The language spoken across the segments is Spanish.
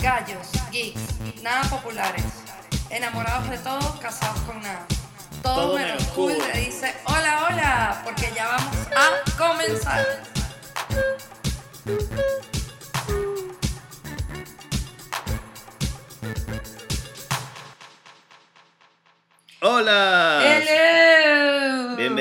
Gallos, geeks, nada populares. Enamorados de todo, casados con nada. Todo, Todo menos cool. le dice hola, hola, porque ya vamos a comenzar. Hola.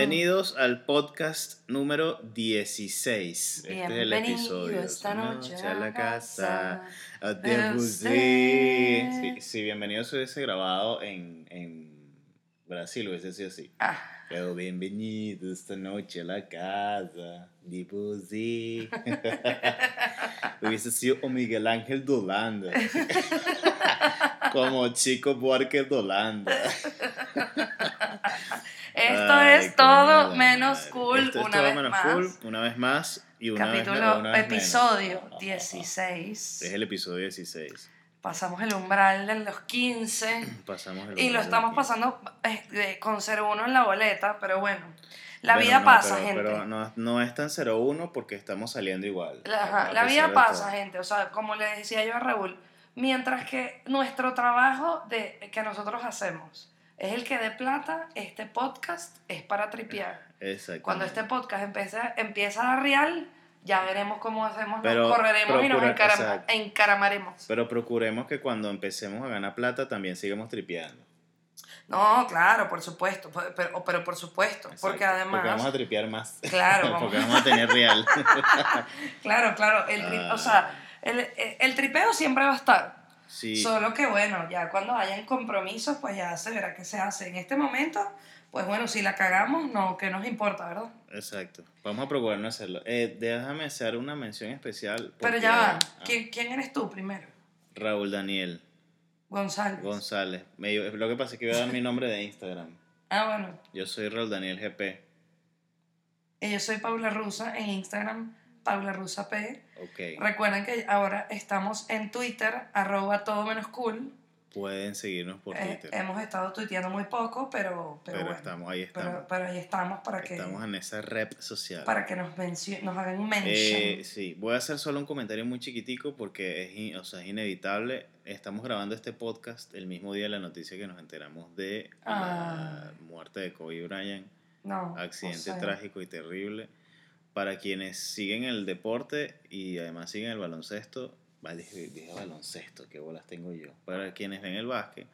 Bienvenidos al podcast número 16. Este es el Bienvenido episodio. esta noche a la casa. de usted. Sí, bienvenido se hubiese grabado en, en Brasil, hubiese sido así. Ah, Pero bienvenido esta noche a la casa. Debussy. hubiese sido o Miguel Ángel de Holanda. Como Chico Buarque de Holanda. esto Ay, es todo la menos cool Esto es una todo vez menos más. cool una vez más y una vez Capítulo, menos, una vez menos. episodio ah. 16. Es el episodio 16. Pasamos el umbral de los 15 Pasamos el y lo estamos pasando eh, con 0-1 en la boleta, pero bueno, la Bueno, vida no, pasa, pero, gente. Pero no, no es tan 0-1 porque estamos saliendo igual. La, ajá, la vida pasa, gente. O sea, como le decía yo a Raúl, mientras que nuestro trabajo de, que nosotros hacemos es el que dé plata, este podcast es para tripear. Exacto. Cuando este podcast empiece, empieza a real, ya veremos cómo hacemos, Pero nos correremos y nos encaram- encaramaremos. Pero procuremos que cuando empecemos a ganar plata también sigamos tripeando. No, claro, por supuesto, pero, pero, por supuesto, porque además... Porque vamos a tripear más. Claro, vamos. porque vamos a tener real. Claro, claro, el, Ah. o sea, el, el tripeo siempre va a estar. Sí. Solo que bueno, ya cuando hayan compromisos, pues ya se verá qué se hace. En este momento, pues bueno, si la cagamos, no, que nos importa, ¿verdad? Exacto. Vamos a procurar no hacerlo. Eh, déjame hacer una mención especial. Pero ya va, ah, ¿quién, quién eres tú primero? Raúl Daniel González. González. Me lo que pasa es que iba a dar mi nombre de Instagram. ah, bueno. Yo soy Raúl Daniel GP. Y yo soy Paula Rusa en Instagram, Paula Rusa P. Recuerden que ahora estamos en Twitter, arroba todo menos cool. Pueden seguirnos por Eh, Twitter. hemos estado tuiteando muy poco, pero, pero, pero bueno. estamos, ahí estamos. Pero, pero ahí estamos para que, estamos en esa red social. para que nos, nos hagan un mention. Eh, sí, voy a hacer solo un comentario muy chiquitico porque es, o sea, es inevitable. Estamos grabando este podcast el mismo día de la noticia que nos enteramos de Ah. la muerte de Kobe Bryant. no, Accidente o sea, trágico y terrible. Para quienes siguen el deporte y además siguen el baloncesto, va, dije, baloncesto, qué bolas tengo yo. Para quienes ven el básquet,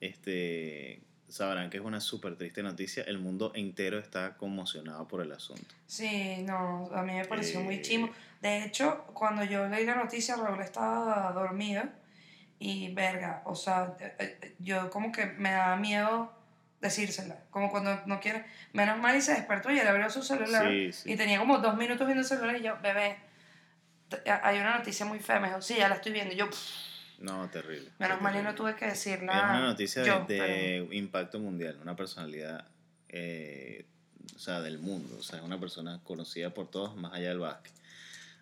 este, sabrán que es una súper triste noticia. El mundo entero está conmocionado por el asunto. Sí, no, a mí me pareció muy Eh, chimo. De hecho, cuando yo leí la noticia, Raúl estaba dormido y verga, o sea, eh, eh, yo como que me daba miedo decírsela, como cuando no quiere, menos mal y se despertó y él abrió su celular Sí, sí. y tenía como dos minutos viendo el celular y yo, bebé, hay una noticia muy fea, me dijo, sí, ya la estoy viendo, y yo, "Pff, No, terrible. menos mal y no tuve que decirla. Es una noticia de- yo, de, impacto mundial, una personalidad eh, o sea, del mundo, o sea, es una persona conocida por todos más allá del básquet.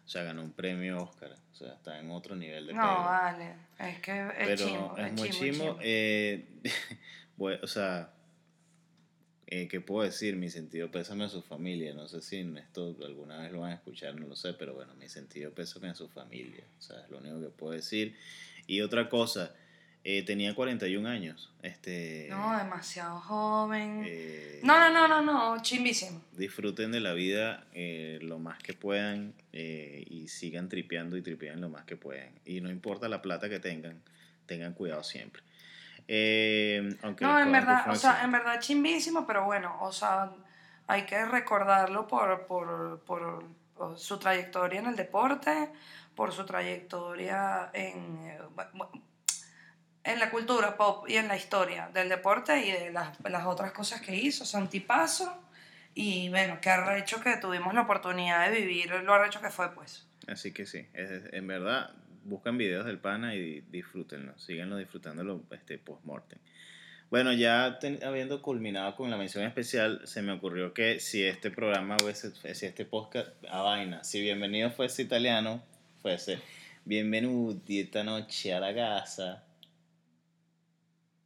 O sea, ganó un premio Oscar, o sea, está en otro nivel de pero- no, pedo. vale, es que es Pero chimo, es muy chimo, chimo. eh, bueno, o sea, eh, ¿qué puedo decir? Mi sentido pésame a su familia. No sé si en esto alguna vez lo van a escuchar, no lo sé, pero bueno, mi sentido pésame a su familia. O sea, es lo único que puedo decir. Y otra cosa, eh, tenía 41 años. Este, No, demasiado joven. eh, No, no, no, no, no, chimbísimo. Disfruten de la vida eh, lo más que puedan eh, y sigan tripeando y tripean lo más que puedan. Y no importa la plata que tengan, tengan cuidado siempre. Eh, aunque No, en verdad, o sea, en verdad chimbísimo, pero bueno, o sea, hay que recordarlo por, por, por, por su trayectoria en el deporte, por su trayectoria en, eh, en la cultura pop y en la historia del deporte y de las, las otras cosas que hizo, Santipaso, y bueno, que ha hecho que tuvimos la oportunidad de vivir lo ha hecho que fue, pues. Así que sí, es- en verdad, buscan videos del pana y disfrútenlo, síganlo disfrutándolo este, post-mortem. Bueno, ya ten- habiendo culminado con la mención especial, se me ocurrió que si este programa fuese, si este podcast, a vaina, si bienvenido fuese italiano, fuese bienvenuti esta noche a la casa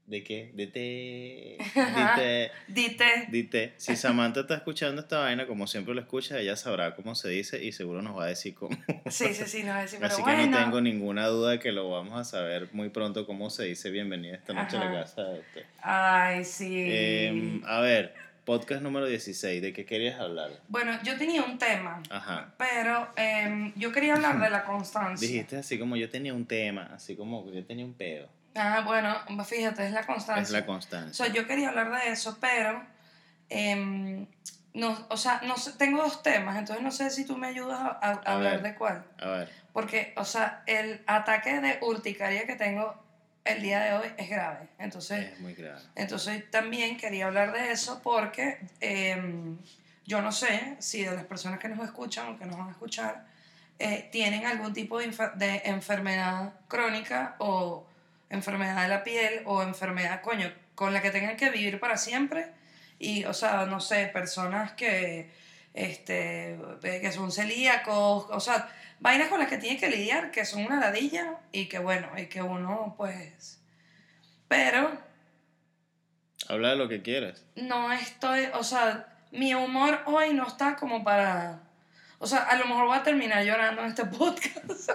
¿De qué? De té. Dite. Dite. Dite. Si Samantha está escuchando esta vaina, como siempre lo escucha, ella sabrá cómo se dice y seguro nos va a decir cómo. Sí, sí, sí, no es decir, pero Así que no tengo ninguna duda de que lo vamos a saber muy pronto cómo se dice bienvenida esta noche a la casa de usted. Ay, sí. Em, a ver, podcast número 16, ¿de qué querías hablar? Bueno, yo tenía un tema, Ajá. pero em, yo quería hablar de la constancia. Dijiste así como yo tenía un tema, así como yo tenía un pedo. Ah, bueno, fíjate, es la constancia. Es la O constancia. sea, yo quería hablar de eso, pero, em, no, o sea, no sé, tengo dos temas, entonces no sé si tú me ayudas a, a- a A hablar ver. de cuál. A ver, Porque, o sea, el ataque de urticaria que tengo el día de hoy es grave. Entonces, es muy grave. entonces también quería hablar de eso porque em, yo no sé si de las personas que nos escuchan o que nos van a escuchar eh, tienen algún tipo de, de enfermedad crónica o enfermedad de la piel o enfermedad, coño, con la que tengan que vivir para siempre. Y, o sea, no sé, personas que, este, eh, que son celíacos, o sea, vainas con las que tienen que lidiar, que son una ladilla y que, bueno, y que uno, pues... Pero Habla de lo que quieras. no estoy, o sea, mi humor hoy no está como para... O sea, a lo mejor voy a terminar llorando en este podcast.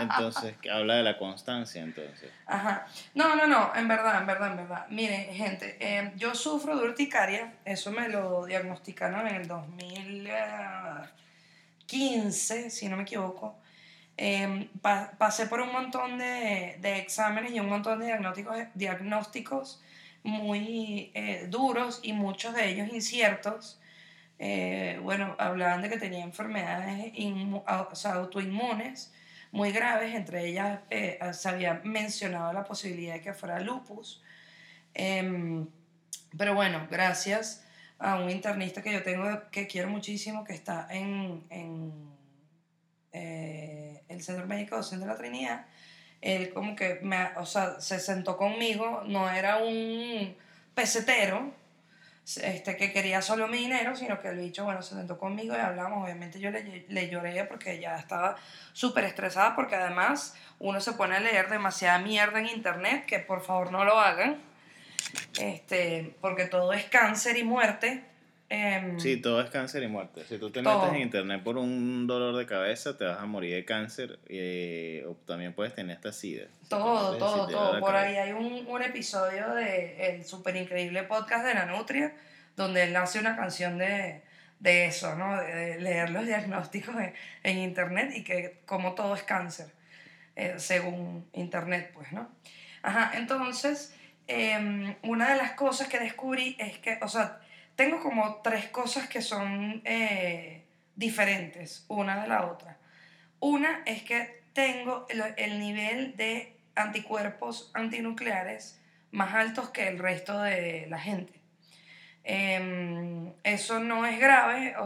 Entonces, que habla de la constancia, entonces. Ajá. No, no, no, en verdad, en verdad, en verdad. Miren, gente, eh, yo sufro de urticaria. Eso me lo diagnosticaron en el 2015, si no me equivoco. Eh, pa- pasé por un montón de, de exámenes y un montón de diagnósticos, diagnósticos muy eh, duros y muchos de ellos inciertos. Eh, bueno, hablaban de que tenía enfermedades o sea, autoinmunes muy graves, entre ellas eh, se había mencionado la posibilidad de que fuera lupus. Em, pero bueno, gracias a un internista que yo tengo que quiero muchísimo, que está en, en eh, el Centro Médico Docente de la Trinidad, él como que me, o sea, se sentó conmigo, no era un pesetero, este, que quería solo mi dinero, sino que el bicho, bueno, se sentó conmigo y hablamos. Obviamente yo le, le lloré porque ya estaba súper estresada, porque además uno se pone a leer demasiada mierda en internet, que por favor no lo hagan, este, porque todo es cáncer y muerte. Em, Sí, todo es cáncer y muerte. Si tú te Todo. metes en internet por un dolor de cabeza, te vas a morir de cáncer eh, o también puedes tener esta sida. Todo, Si todo, todo. Por cabeza. ahí hay un, un episodio de el súper increíble podcast de la Nutria, donde él hace una canción de, de eso, ¿no? De, de leer los diagnósticos en, en internet y que como todo es cáncer, eh, según internet, pues, ¿no? Ajá, entonces, em, una de las cosas que descubrí es que, o sea, tengo como tres cosas que son eh, diferentes una de la otra. Una es que tengo el, el nivel de anticuerpos antinucleares más altos que el resto de la gente. Em, eso no es grave, o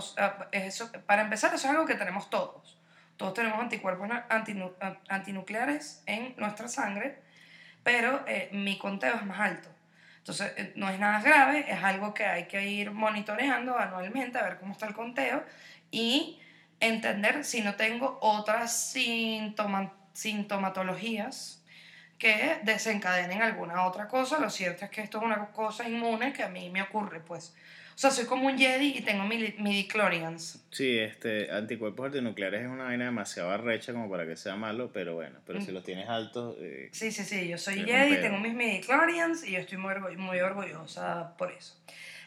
eso, para empezar, eso es algo que tenemos todos. Todos tenemos anticuerpos antinucleares en nuestra sangre, pero eh, mi conteo es más alto. Entonces, eh, no es nada grave, es algo que hay que ir monitoreando anualmente, a ver cómo está el conteo y entender si no tengo otras síntoma- sintomatologías que desencadenen alguna otra cosa. Lo cierto es que esto es una cosa inmune que a mí me ocurre, pues. O sea, soy como un Jedi y tengo midi- midichlorians. Sí, este, anticuerpos antinucleares es una vaina demasiado arrecha como para que sea malo, pero bueno, pero si Mm. los tienes altos, eh, Sí, sí, sí, yo soy Jedi, tengo mis midichlorians y yo estoy muy, muy orgullosa por eso.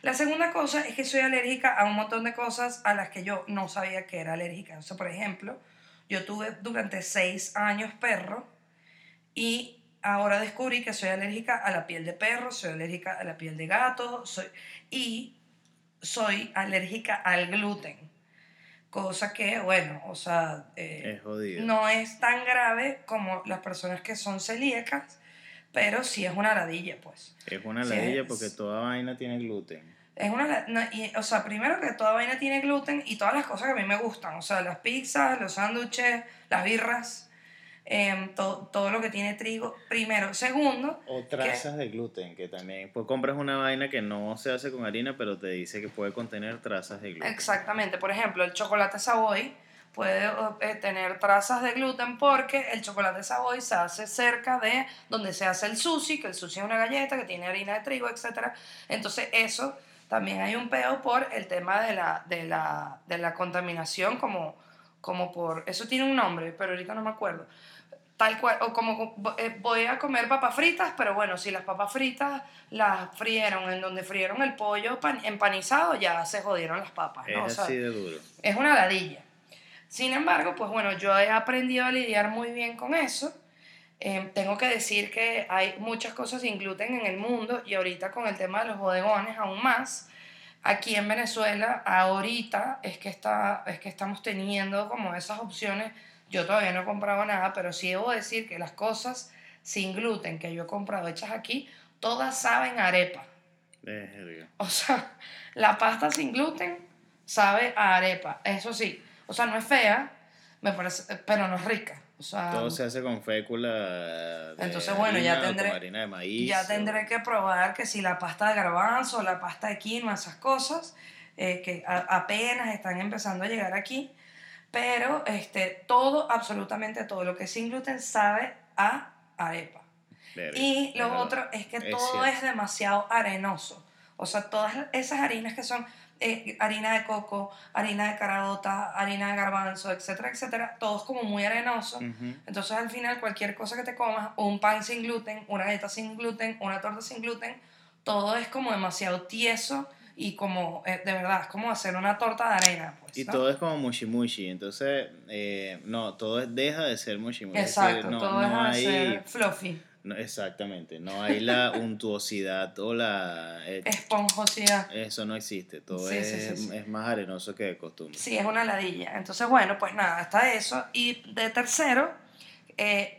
La segunda cosa es que soy alérgica a un montón de cosas a las que yo no sabía que era alérgica. O sea, por ejemplo, yo tuve durante seis años perro y ahora descubrí que soy alérgica a la piel de perro, soy alérgica a la piel de gato soy, y soy alérgica al gluten. Cosa que, bueno, o sea, eh, es no es tan grave como las personas que son celíacas, pero sí es una ladilla, pues. Es una Sí, ladilla es- porque toda vaina tiene gluten. Es una, no, y, o sea, primero que toda vaina tiene gluten y todas las cosas que a mí me gustan, o sea, las pizzas, los sándwiches, las birras, to- todo lo que tiene trigo, primero. Segundo, O trazas de gluten, que también. Pues compras una vaina que no se hace con harina, pero te dice que puede contener trazas de gluten. exactamente, por ejemplo, el chocolate Savoy puede eh, tener trazas de gluten porque el chocolate Savoy se hace cerca de donde se hace el sushi, que el sushi es una galleta que tiene harina de trigo, etc. Entonces eso también hay un peo por el tema de la, de la, de la contaminación, como, como por... Eso tiene un nombre, pero ahorita no me acuerdo. Tal cual, o como eh, voy a comer papas fritas, pero bueno, si las papas fritas las frieron en donde frieron el pollo empanizado, ya se jodieron las papas. ¿no? Es así de duro. Es una ladilla. Sin embargo, pues bueno, yo he aprendido a lidiar muy bien con eso. Em, tengo que decir que hay muchas cosas sin gluten en el mundo y ahorita con el tema de los bodegones aún más. Aquí en Venezuela, ahorita es que, está, es que estamos teniendo como esas opciones. Yo todavía no he comprado nada, pero sí debo decir que las cosas sin gluten que yo he comprado hechas aquí, todas saben arepa. O sea, la pasta sin gluten sabe a arepa. Eso sí, o sea, no es fea, me parece, pero no es rica. O sea, Todo se hace con fécula. De entonces, bueno, ya tendré. harina de maíz. Ya tendré que probar que si la pasta de garbanzo, la pasta de quinoa, esas cosas, eh, que apenas están empezando a llegar aquí. Pero este, todo, absolutamente todo lo que es sin gluten sabe a arepa. y lo otro es que todo es demasiado arenoso. O sea, todas esas harinas que son eh, harina de coco, harina de carabota, harina de garbanzo, etcétera, etcétera, todos como muy arenosos. Entonces al final cualquier cosa que te comas, un pan sin gluten, una galleta sin gluten, una torta sin gluten, todo es como demasiado tieso y como, eh, de verdad, es como hacer una torta de arena. Pues, y todo es como mushi mushi, entonces, eh, no, todo deja de ser mushi mushi. Exacto, todo deja de ser fluffy exactamente, no hay la untuosidad o la... Eh, Esponjosidad. Eso no existe, todo es, es, más arenoso que de costumbre. Sí, es una ladilla. Entonces, bueno, pues nada, está eso. Y de tercero, eh,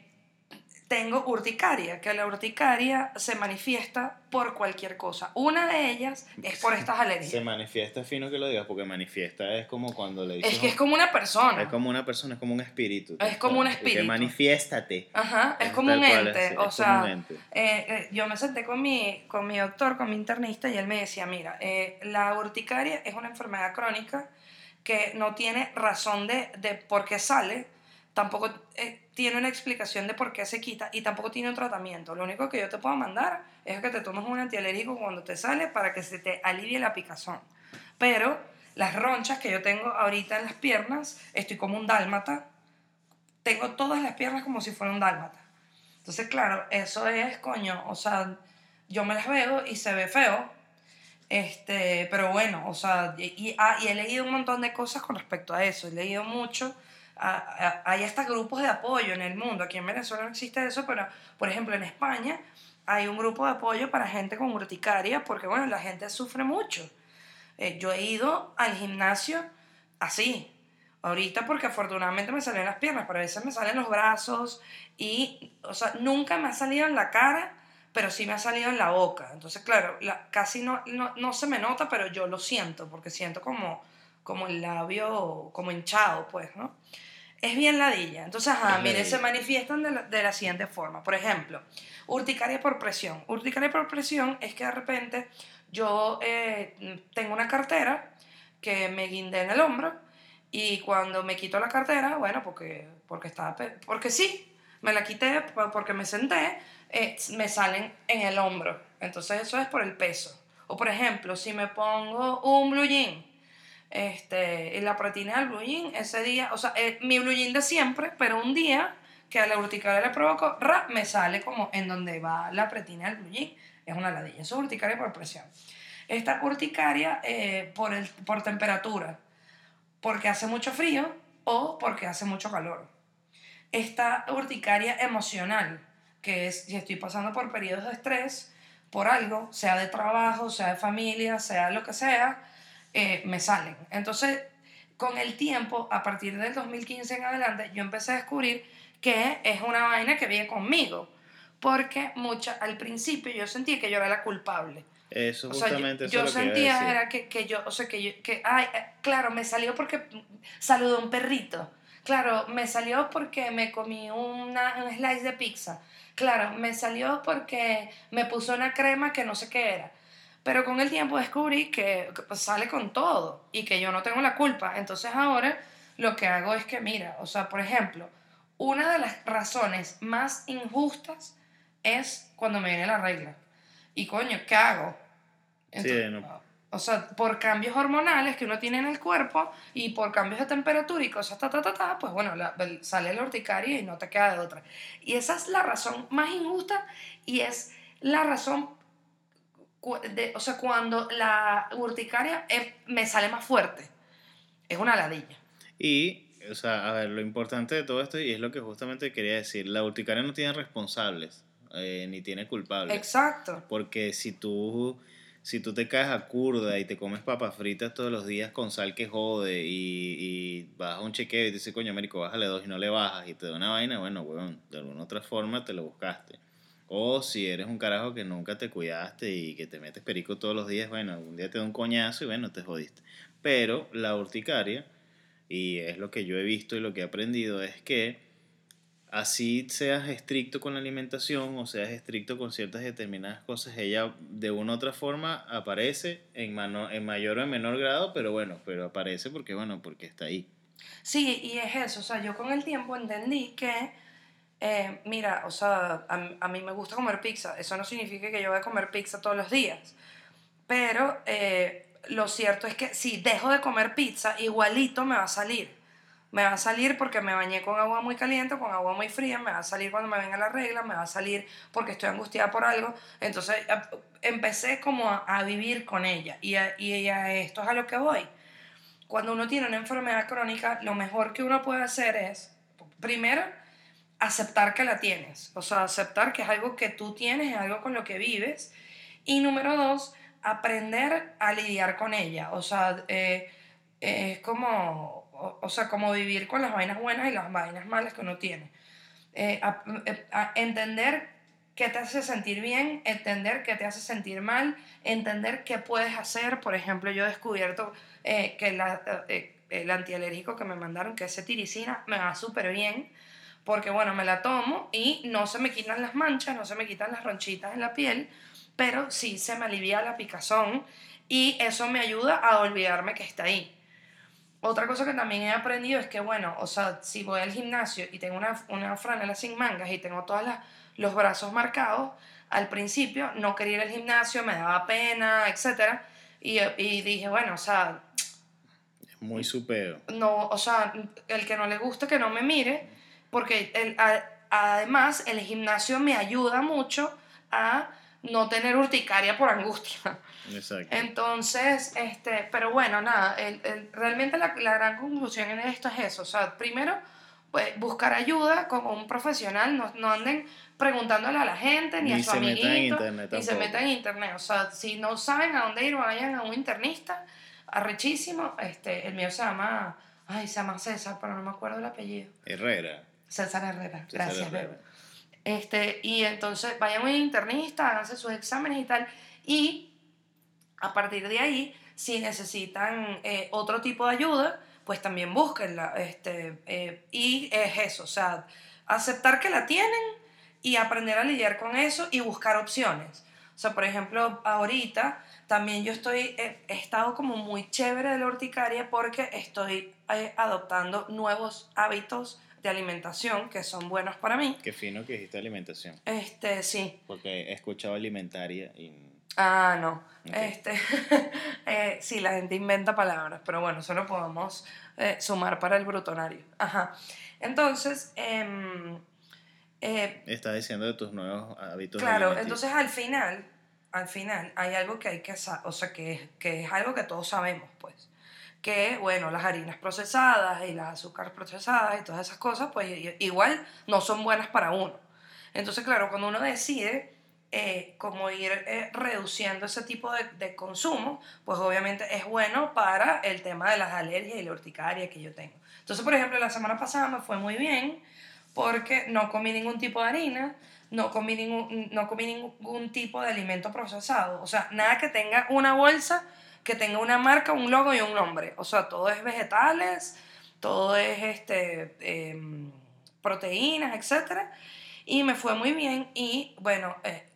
tengo urticaria, que la urticaria se manifiesta por cualquier cosa. Una de ellas es por estas alergias. Se manifiesta, fino que lo digas, porque manifiesta es como cuando le dices... Es que es como una persona. Es como una persona, es como un espíritu. Es como un espíritu. Que manifiéstate. Ajá, es, como un ente. o sea, eh, eh, yo me senté con mi, con mi doctor, con mi internista, y él me decía, mira, eh, la urticaria es una enfermedad crónica que no tiene razón de, de por qué sale, tampoco eh, tiene una explicación de por qué se quita y tampoco tiene un tratamiento. Lo único que yo te puedo mandar es que te tomes un antialérgico cuando te sale para que se te alivie la picazón. Pero las ronchas que yo tengo ahorita en las piernas, estoy como un dálmata. Tengo todas las piernas como si fuera un dálmata. Entonces, claro, eso es, coño, o sea, yo me las veo y se ve feo. Este, pero bueno, o sea, y, ah, y he leído un montón de cosas con respecto a eso. He leído mucho hay hasta grupos de apoyo en el mundo. Aquí en Venezuela no existe eso, pero por ejemplo en España hay un grupo de apoyo para gente con urticaria porque bueno, la gente sufre mucho. Eh, yo he ido al gimnasio así, ahorita porque afortunadamente me salen las piernas, pero a veces me salen los brazos y, o sea, nunca me ha salido en la cara, pero sí me ha salido en la boca. Entonces, claro, la, casi no, no, no se me nota, pero yo lo siento, porque siento como, como el labio como hinchado, pues, ¿no? Es bien ladilla. Entonces, mire, se manifiestan de la, de la, siguiente forma. Por ejemplo, urticaria por presión. Urticaria por presión es que de repente yo eh, tengo una cartera que me guindé en el hombro y cuando me quito la cartera, bueno, porque, porque, estaba, porque sí, me la quité porque me senté, eh, me salen en el hombro. Entonces eso es por el peso. O por ejemplo, si me pongo un blue jean este, y la pretina del blue ese día, o sea, eh, mi blue de siempre, pero un día que a la urticaria le provocó, ra, me sale como en donde va la pretina del blue es una ladilla, es urticaria por presión. Esta urticaria eh, por, el, por temperatura, porque hace mucho frío o porque hace mucho calor. Esta urticaria emocional, que es si estoy pasando por periodos de estrés, por algo, sea de trabajo, sea de familia, sea lo que sea, eh, me salen. Entonces, con el tiempo, a partir del 2015 en adelante, yo empecé a descubrir que es una vaina que viene conmigo. Porque mucha, al principio yo sentía que yo era la culpable. Eso justamente yo, sentía era que, que, yo, o sea, que yo, que, ay, eh, claro, me salió porque saludó a un perrito. Claro, me salió porque me comí una, un slice de pizza. Claro, me salió porque me puso una crema que no sé qué era. Pero con el tiempo descubrí que, pues, sale con todo y que yo no tengo la culpa. Entonces ahora lo que hago es que, mira, o sea, por ejemplo, una de las razones más injustas es cuando me viene la regla. Y coño, ¿qué hago? Entonces, no. O sea, por cambios hormonales que uno tiene en el cuerpo y por cambios de temperatura y cosas, ta, ta, ta, ta, pues bueno, la- sale la urticaria y no te queda de otra. Y esa es la razón más injusta y es la razón, de, o sea, cuando la urticaria me sale más fuerte. Es una ladilla. Y, o sea, a ver, lo importante de todo esto, y es lo que justamente quería decir, la urticaria no tiene responsables, eh, ni tiene culpables. Exacto. Porque si tú, si tú te caes a curda y te comes papas fritas todos los días con sal que jode y, y vas a un chequeo y te dice, coño, Américo, bájale dos y no le bajas y te da una vaina, bueno, weón, de alguna otra forma te lo buscaste. O si eres un carajo que nunca te cuidaste y que te metes perico todos los días, bueno, algún día te da un coñazo y bueno, te jodiste. Pero la urticaria, y es lo que yo he visto y lo que he aprendido, es que así seas estricto con la alimentación o seas estricto con ciertas determinadas cosas, ella de una u otra forma aparece en, mano, en mayor o en menor grado, pero bueno, pero aparece porque, bueno, porque está ahí. Sí, y es eso, o sea, yo con el tiempo entendí que, eh, mira, o sea, a, a mí me gusta comer pizza, eso no significa que yo voy a comer pizza todos los días, pero eh, lo cierto es que si dejo de comer pizza, igualito me va a salir. Me va a salir porque me bañé con agua muy caliente, con agua muy fría, me va a salir cuando me venga la regla, me va a salir porque estoy angustiada por algo. Entonces empecé como a, a vivir con ella y a, y a esto es a lo que voy cuando uno tiene una enfermedad crónica, lo mejor que uno puede hacer es, primero, aceptar que la tienes. O sea, aceptar que es algo que tú tienes, es algo con lo que vives. Y número dos, aprender a lidiar con ella. O sea, eh, es como, o, sea, como vivir con las vainas buenas y las vainas malas que uno tiene. Eh, eh, entender qué te hace sentir bien, entender qué te hace sentir mal, entender qué puedes hacer. Por ejemplo, yo he descubierto eh, que el antialérgico que me mandaron, que es cetiricina, me va súper bien, porque bueno, me la tomo y no se me quitan las manchas, no se me quitan las ronchitas en la piel, pero sí se me alivia la picazón y eso me ayuda a olvidarme que está ahí. Otra cosa que también he aprendido es que, bueno, o sea, si voy al gimnasio y tengo una, una franela sin mangas y tengo todos los brazos marcados, al principio no quería ir al gimnasio, me daba pena, etc. Y, y dije, bueno, o sea, Es muy supeo. no, o sea, el que no le guste que no me mire, porque el, a- además el gimnasio me ayuda mucho a no tener urticaria por angustia. Exacto. Entonces, este, pero bueno, nada, el, el- realmente la, la gran conclusión en esto es eso, o sea, primero, pues buscar ayuda con un profesional, no, no anden preguntándole a la gente, ni, Ni a su se metan en amiguito, ni se metan en internet, o sea, si no saben a dónde ir, vayan a un internista, arrechísimo, este, el mío se llama, ay, se llama César, pero no me acuerdo el apellido, Herrera. César Herrera, César gracias, Herrera. Este, y entonces vayan a un internista, háganse sus exámenes y tal. Y a partir de ahí, si necesitan eh, otro tipo de ayuda, pues también búsquenla. Este, eh, y es eso, o sea, aceptar que la tienen y aprender a lidiar con eso y buscar opciones. O sea, por ejemplo, ahorita también yo estoy, he estado como muy chévere de la urticaria porque estoy eh, adoptando nuevos hábitos de alimentación que son buenos para mí. Qué fino que dijiste alimentación. Este, sí. Porque he escuchado alimentaria y... Ah, no. Ok. Este, eh, sí, la gente inventa palabras, pero bueno, eso lo podemos eh, sumar para el brutonario. Ajá. Entonces, em, eh, Estás diciendo de tus nuevos hábitos claro, entonces al final, al final hay algo que hay que saber, o sea, que, que es algo que todos sabemos, pues. Que, bueno, las harinas procesadas y las azúcares procesadas y todas esas cosas, pues igual no son buenas para uno. Entonces, claro, cuando uno decide eh, como ir eh, reduciendo ese tipo de, de consumo, pues obviamente es bueno para el tema de las alergias y la urticaria que yo tengo. Entonces, por ejemplo, la semana pasada me fue muy bien porque no comí ningún tipo de harina, no comí ningún, no comí ningún tipo de alimento procesado. O sea, nada que tenga una bolsa, que tenga una marca, un logo y un nombre. O sea, todo es vegetales, todo es este, em, proteínas, etc. Y me fue muy bien y bueno, eh,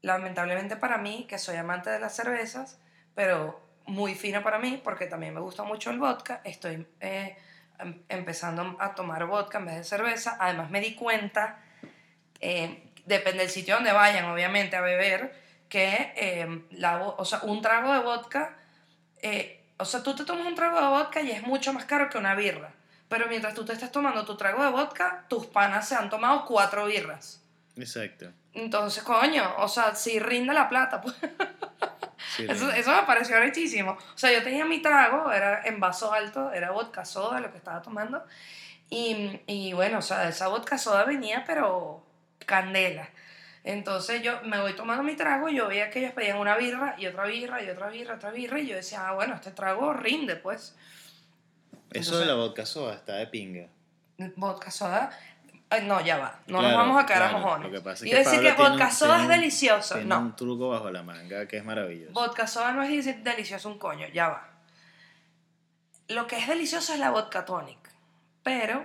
lamentablemente para mí, que soy amante de las cervezas, pero muy fina para mí, porque también me gusta mucho el vodka, estoy eh, em- empezando a tomar vodka en vez de cerveza. Además me di cuenta, eh, depende del sitio donde vayan, obviamente, a beber, que eh, la, o sea, un trago de vodka, eh, o sea, tú te tomas un trago de vodka y es mucho más caro que una birra. Pero mientras tú te estás tomando tu trago de vodka, tus panas se han tomado cuatro birras. Exacto. Entonces, coño, o sea, si rinde la plata, pues. Sí, Eso, eso me pareció rechísimo. O sea, yo tenía mi trago, era en vaso alto, era vodka soda lo que estaba tomando. Y, y bueno, o sea, esa vodka soda venía, pero candela. Entonces yo me voy tomando mi trago y yo veía que ellos pedían una birra y otra birra y otra birra, otra birra. Y yo decía, ah, bueno, este trago rinde, pues. Eso de la vodka soda está de pinga. Vodka soda. no, ya va. No Claro, nos vamos a quedar a claro. mojones. Lo que pasa es y que decir Pablo que tiene vodka un- soda es delicioso. Tiene No. un truco bajo la manga que es maravilloso. Vodka soda no es decir delicioso un coño, ya va. Lo que es delicioso es la vodka tonic, pero,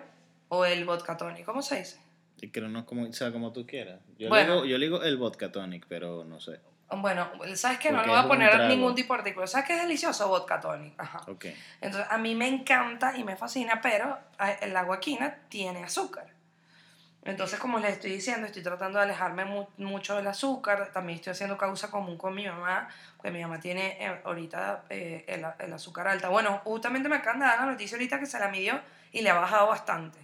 o el vodka tonic, ¿cómo se dice? Y que no es como, o sea, como tú quieras. Yo, Bueno. le digo, yo le digo el vodka tonic, pero no sé. Bueno, ¿sabes qué? No le voy a poner ningún tipo de artículo. ¿Sabes qué es delicioso? Vodka tonic. Ajá. Ok. Entonces, a mí me encanta y me fascina, pero a- el agua quina tiene azúcar. Entonces, como les estoy diciendo, estoy tratando de alejarme mu- mucho del azúcar. También estoy haciendo causa común con mi mamá, porque mi mamá tiene eh, ahorita eh, el, el azúcar alta. Bueno, justamente me acaban de dar la noticia ahorita que se la midió y le ha bajado bastante.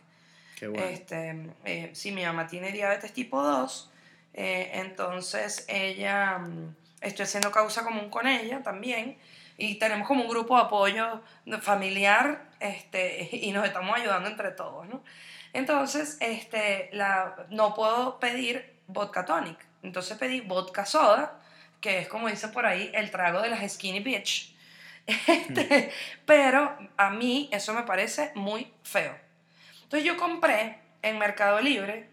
Qué bueno. Este, eh, sí, mi mamá tiene diabetes tipo 2, eh, entonces ella, mm, estoy haciendo causa común con ella también, y tenemos como un grupo de apoyo familiar, este, y nos estamos ayudando entre todos, ¿no? Entonces, este, la, no puedo pedir vodka tonic, entonces pedí vodka soda, que es como dice por ahí, el trago de las skinny bitch. Este, pero a mí eso me parece muy feo. Entonces yo compré en Mercado Libre,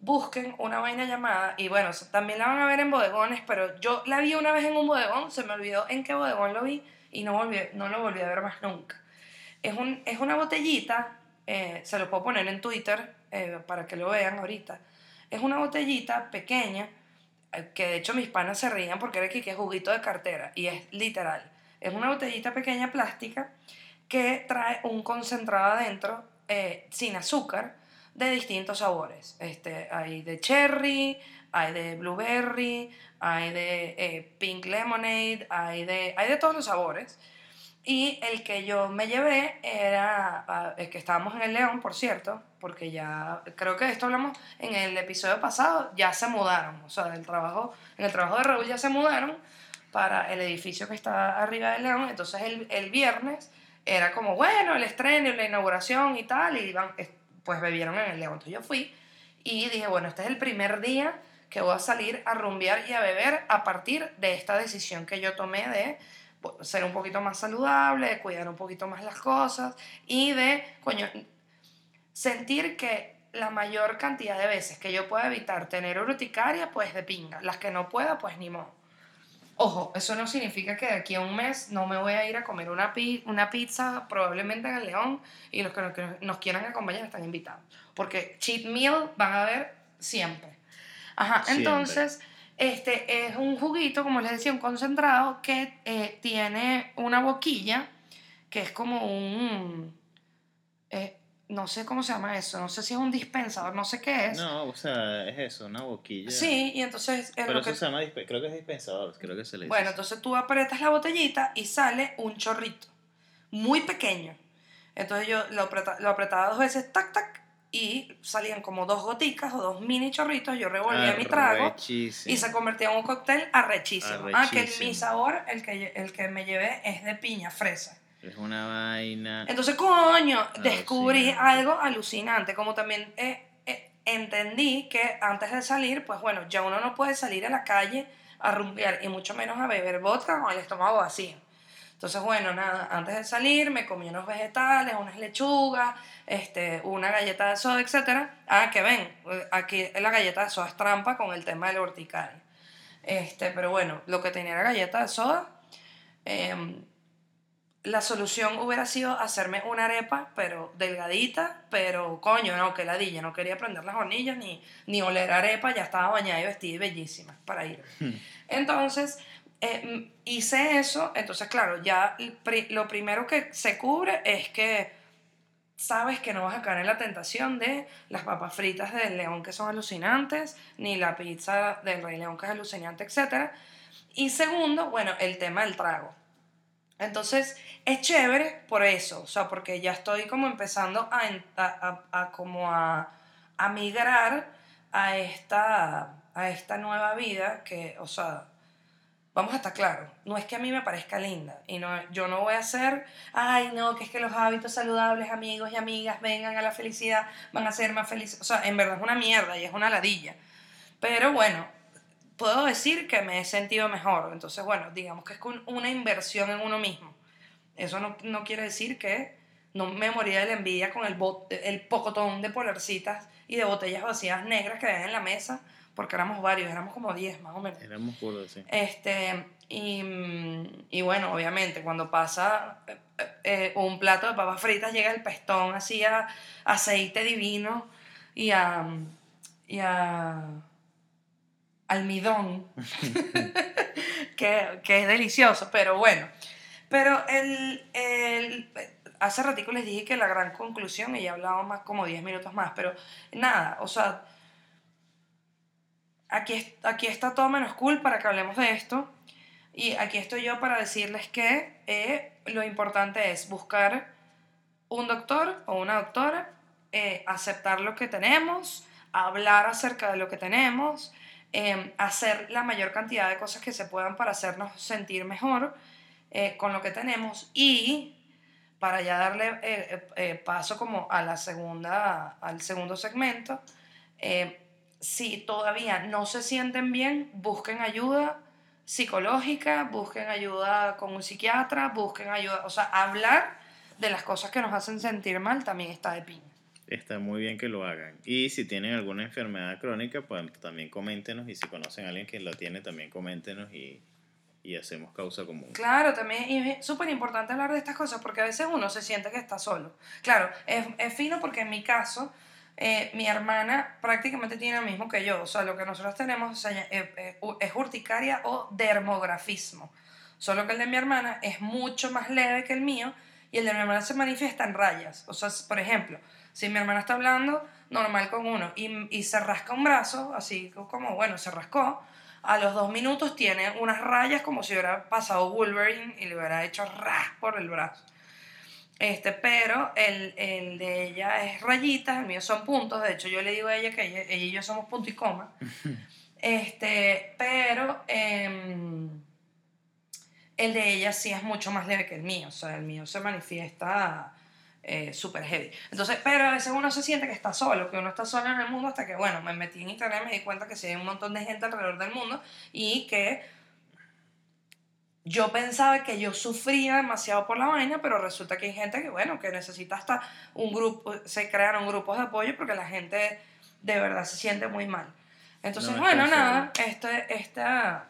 busquen una vaina llamada, y bueno, también la van a ver en bodegones, pero yo la vi una vez en un bodegón, se me olvidó en qué bodegón lo vi y no, volví, no lo volví a ver más nunca. Es, un, es una botellita, eh, se lo puedo poner en Twitter eh, para que lo vean ahorita. Es una botellita pequeña, eh, que de hecho mis panas se reían porque era que, que es juguito de cartera, y es literal. Es una botellita pequeña plástica que trae un concentrado adentro eh, sin azúcar de distintos sabores. Este, hay de cherry, hay de blueberry, hay de eh, pink lemonade, hay de, hay de todos los sabores. Y el que yo me llevé era, ah, es que estábamos en el León, por cierto, porque ya, creo que esto hablamos en el episodio pasado, ya se mudaron, o sea, del trabajo, en el trabajo de Raúl ya se mudaron para el edificio que está arriba del León, entonces el, el viernes era como, bueno, el estreno y la inauguración y tal, y iban, es- pues bebieron en el León. Entonces yo fui y dije, bueno, este es el primer día que voy a salir a rumbear y a beber a partir de esta decisión que yo tomé de pues, ser un poquito más saludable, de cuidar un poquito más las cosas y de, coño, sentir que la mayor cantidad de veces que yo pueda evitar tener urticaria, pues de pinga. Las que no pueda, pues ni modo. Ojo, eso no significa que de aquí a un mes no me voy a ir a comer una, pi- una pizza, probablemente en el León, y los que nos, que nos quieran acompañar están invitados. Porque cheat meal van a ver siempre. Ajá, Siempre. entonces, este es un juguito, como les decía, un concentrado que eh, tiene una boquilla, que es como un... eh, no sé cómo se llama eso, no sé si es un dispensador, no sé qué es. No, o sea, es eso, una boquilla. Sí, y entonces... es Pero lo eso que- se llama, creo que es dispensador, creo que se le dice. bueno, entonces tú apretas la botellita y sale un chorrito, muy pequeño. Entonces yo lo, apreta- lo apretaba dos veces, tac, tac, y salían como dos goticas o dos mini chorritos, yo revolvía mi trago Arrechísimo. y se convertía en un cóctel arrechísimo. Ah, que Arrechísimo. mi sabor, el que, el que me llevé, es de piña, fresa. Es una vaina. Entonces, coño, descubrí Alucinante. algo alucinante. Como también eh, eh, entendí que antes de salir, pues bueno, ya uno no puede salir a la calle a rumbear y mucho menos a beber vodka con el estómago vacío. Entonces, bueno, nada, antes de salir me comí unos vegetales, unas lechugas, este, una galleta de soda, etc. Ah, que ven, aquí la galleta de soda es trampa con el tema del urticaria. Este, pero bueno, lo que tenía era galleta de soda. em, la solución hubiera sido hacerme una arepa, pero delgadita, pero coño, no, que ladilla, no quería prender las hornillas ni, ni oler arepa, ya estaba bañada y vestida y bellísima para ir. Entonces, eh, mm, hice eso, entonces claro, ya lo primero que se cubre es que sabes que no vas a caer en la tentación de las papas fritas del león que son alucinantes, ni la pizza del rey león que es alucinante, etc. Y segundo, bueno, el tema del trago. Entonces, es chévere por eso, o sea, porque ya estoy como empezando a, a, a, como a, migrar a esta, a esta nueva vida que, o sea, vamos a estar claros, no es que a mí me parezca linda y no, yo no voy a hacer, ay no, que es que los hábitos saludables, amigos y amigas, vengan a la felicidad, van a ser más felices, o sea, en verdad es una mierda y es una ladilla, pero bueno, puedo decir que me he sentido mejor, entonces bueno, digamos que es una inversión en uno mismo, eso no, no quiere decir que no me moría de la envidia con el, el pocotón de polarcitas y de botellas vacías negras que ven en la mesa, porque éramos varios, éramos como 10 más o menos. Éramos puros, sí. Este, y, y, bueno, obviamente, cuando pasa eh, eh, un plato de papas fritas, llega el pestón así a aceite divino y a, y a almidón, que, que, es delicioso, pero bueno. Pero el, el, hace ratico les dije que la gran conclusión, y ya hablaba más como 10 minutos más, pero nada, o sea, aquí, aquí está todo menos cool para que hablemos de esto. Y aquí estoy yo para decirles que eh, lo importante es buscar un doctor o una doctora, eh, aceptar lo que tenemos, hablar acerca de lo que tenemos, em, hacer la mayor cantidad de cosas que se puedan para hacernos sentir mejor eh, con lo que tenemos y para ya darle paso como a la segunda, al segundo segmento, si todavía no se sienten bien, busquen ayuda psicológica, busquen ayuda con un psiquiatra, busquen ayuda, o sea, hablar de las cosas que nos hacen sentir mal también está de piña. Está muy bien que lo hagan. Y si tienen alguna enfermedad crónica, pues también coméntenos. Y si conocen a alguien que lo tiene, también coméntenos y, y hacemos causa común. Claro, también es súper importante hablar de estas cosas porque a veces uno se siente que está solo. Claro, es, es fino porque en mi caso, eh, mi hermana prácticamente tiene lo mismo que yo. O sea, lo que nosotros tenemos eh, eh, es urticaria o dermografismo. Solo que el de mi hermana es mucho más leve que el mío y el de mi hermana se manifiesta en rayas. O sea, por ejemplo, si mi hermana está hablando normal con uno y, y se rasca un brazo, así como, bueno, se rascó, a los dos minutos tiene unas rayas como si hubiera pasado Wolverine y le hubiera hecho ras por el brazo. Este, pero el, el, de ella es rayitas, el mío son puntos. De hecho, yo le digo a ella que ella, y yo somos punto y coma. este, pero em, el de ella sí es mucho más leve que el mío. O sea, el mío se manifiesta eh, súper heavy. Entonces, pero a veces uno se siente que está solo, que uno está solo en el mundo hasta que, bueno, me metí en internet y me di cuenta que sí hay un montón de gente alrededor del mundo y que yo pensaba que yo sufría demasiado por la vaina, pero resulta que hay gente que, bueno, que necesita hasta un grupo, se crearon grupos de apoyo porque la gente de verdad se siente muy mal. Entonces, bueno, nada, este, esta,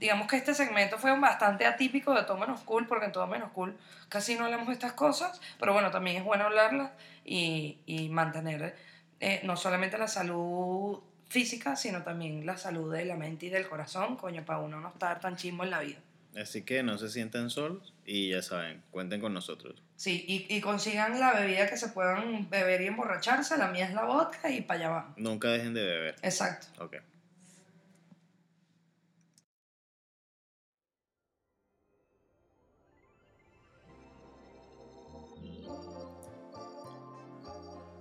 digamos que este segmento fue bastante atípico de todo menos cool, porque en todo menos cool casi no hablamos de estas cosas, pero bueno, también es bueno hablarlas y, y mantener eh, no solamente la salud física, sino también la salud de la mente y del corazón, coño, para uno no estar tan chimbo en la vida. Así que no se sientan solos y ya saben, cuenten con nosotros. Sí, y, y, consigan la bebida que se puedan beber y emborracharse. La mía es la vodka y para allá van. Nunca dejen de beber. Exacto. Ok.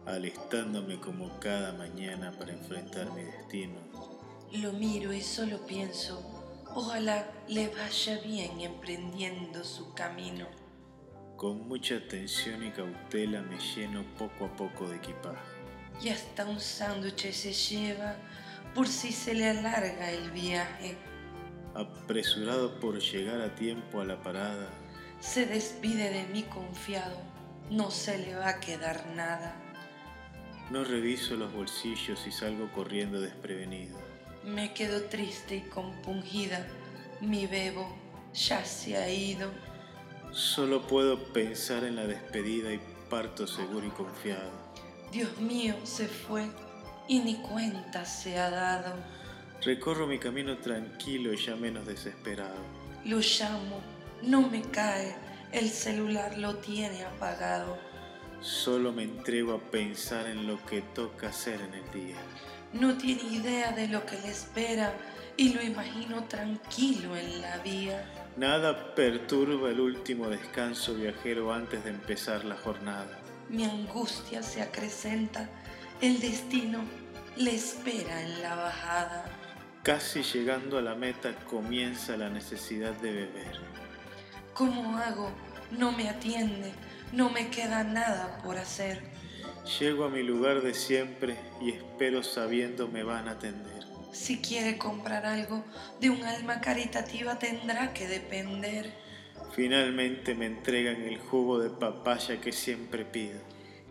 Alistándome como cada mañana para enfrentar mi destino. Lo miro y solo pienso Ojalá le vaya bien emprendiendo su camino. Con mucha atención y cautela me lleno poco a poco de equipaje. Y hasta un sándwich se lleva por si se le alarga el viaje. Apresurado por llegar a tiempo a la parada. Se despide de mí confiado, no se le va a quedar nada. No reviso los bolsillos y salgo corriendo desprevenido. Me quedo triste y compungida. Mi bebo ya se ha ido. Solo puedo pensar en la despedida y parto seguro y confiado. Dios mío, se fue y ni cuenta se ha dado. Recorro mi camino tranquilo y ya menos desesperado. Lo llamo, no me cae, el celular lo tiene apagado. Solo me entrego a pensar en lo que toca hacer en el día. No tiene idea de lo que le espera y lo imagino tranquilo en la vía. Nada perturba el último descanso viajero antes de empezar la jornada. Mi angustia se acrecenta, el destino le espera en la bajada. Casi llegando a la meta comienza la necesidad de beber. ¿Cómo hago? No me atiende, no me queda nada por hacer. Llego a mi lugar de siempre y espero sabiendo me van a atender. Si quiere comprar algo, de un alma caritativa tendrá que depender. Finalmente me entregan el jugo de papaya que siempre pido.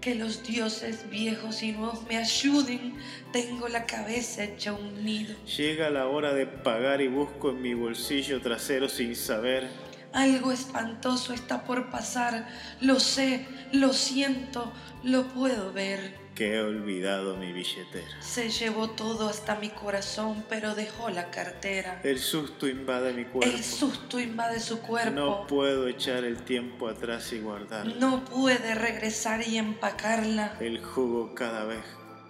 Que los dioses viejos y nuevos me ayuden, tengo la cabeza hecha un nido. Llega la hora de pagar y busco en mi bolsillo trasero sin saber. Algo espantoso está por pasar, lo sé, lo siento, lo puedo ver. Que he olvidado mi billetera. Se llevó todo hasta mi corazón, pero dejó la cartera. El susto invade mi cuerpo. El susto invade su cuerpo. No puedo echar el tiempo atrás y guardarla. No puede regresar y empacarla. El jugo cada vez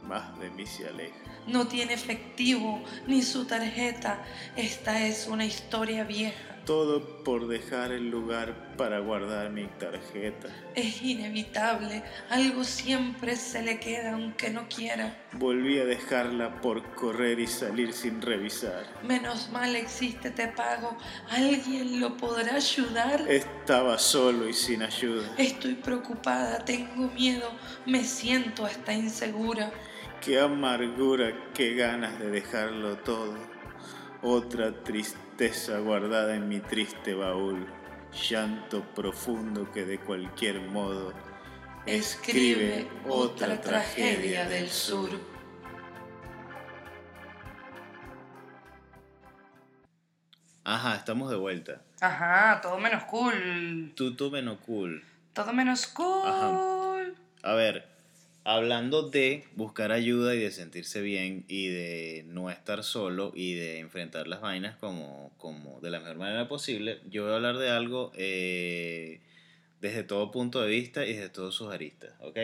más de mí se aleja. No tiene efectivo ni su tarjeta. Esta es una historia vieja. Todo por dejar el lugar para guardar mi tarjeta. Es inevitable, algo siempre se le queda aunque no quiera. Volví a dejarla por correr y salir sin revisar. Menos mal existe Te Pago, ¿alguien lo podrá ayudar? Estaba solo y sin ayuda. Estoy preocupada, tengo miedo, me siento hasta insegura. Qué amargura, qué ganas de dejarlo todo. Otra tristeza guardada en mi triste baúl, llanto profundo que de cualquier modo escribe otra tragedia del sur. Ajá, estamos de vuelta. Ajá, todo menos cool. Tú, tú menos cool. Todo menos cool. Ajá. A ver, hablando de buscar ayuda y de sentirse bien y de no estar solo y de enfrentar las vainas como, como de la mejor manera posible, yo voy a hablar de algo eh, desde todo punto de vista y desde todos sus aristas, ¿ok?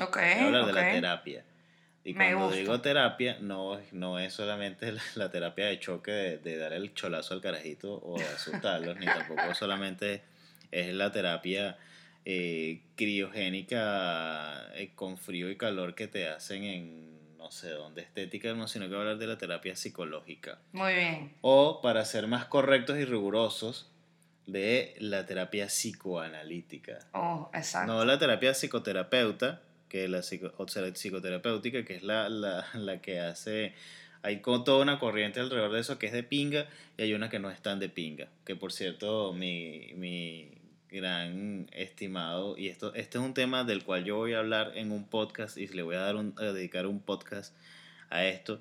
Ok. Voy a hablar de la terapia. Y Me cuando gusta. digo terapia, no, no es solamente la, la terapia de choque de, de dar el cholazo al carajito o de asustarlos, ni tampoco solamente es la terapia eh, criogénica eh, con frío y calor que te hacen en no sé dónde estética, no, sino que hablar de la terapia psicológica. Muy bien. O, para ser más correctos y rigurosos, de la terapia psicoanalítica. Oh, exacto. No la terapia psicoterapeuta, que la psico- o sea, la psicoterapéutica, que es la, la, la que hace... Hay toda una corriente alrededor de eso que es de pinga y hay una que no es tan de pinga. Que por cierto, mi, mi gran estimado, y esto este es un tema del cual yo voy a hablar en un podcast y le voy a, dar un, a dedicar un podcast a esto,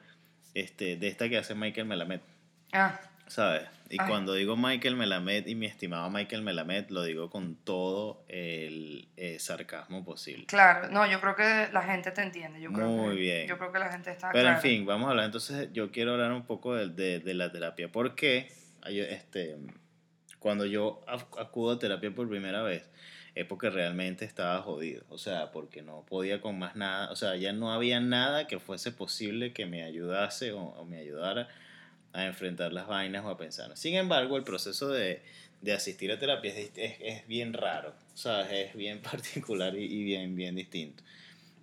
este, de esta que hace Michael Melamed. Ah, ¿Sabes? Y Ay. cuando digo Michael Melamed y mi estimado Michael Melamed, lo digo con todo el eh, sarcasmo posible. claro. No, yo creo que la gente te entiende. Yo creo Muy que, bien. Yo creo que la gente está Pero en clara. fin, vamos a hablar entonces, yo quiero hablar un poco de, de, de la terapia. ¿Por qué? Este, cuando yo ac- acudo a terapia por primera vez, es porque realmente estaba jodido. O sea, porque no podía con más nada. O sea, ya no había nada que fuese posible que me ayudase o, me ayudara a enfrentar las vainas o a pensar. Sin embargo, el proceso de, de asistir a terapia es, es, bien raro. Sea, es bien particular y, y bien, bien distinto.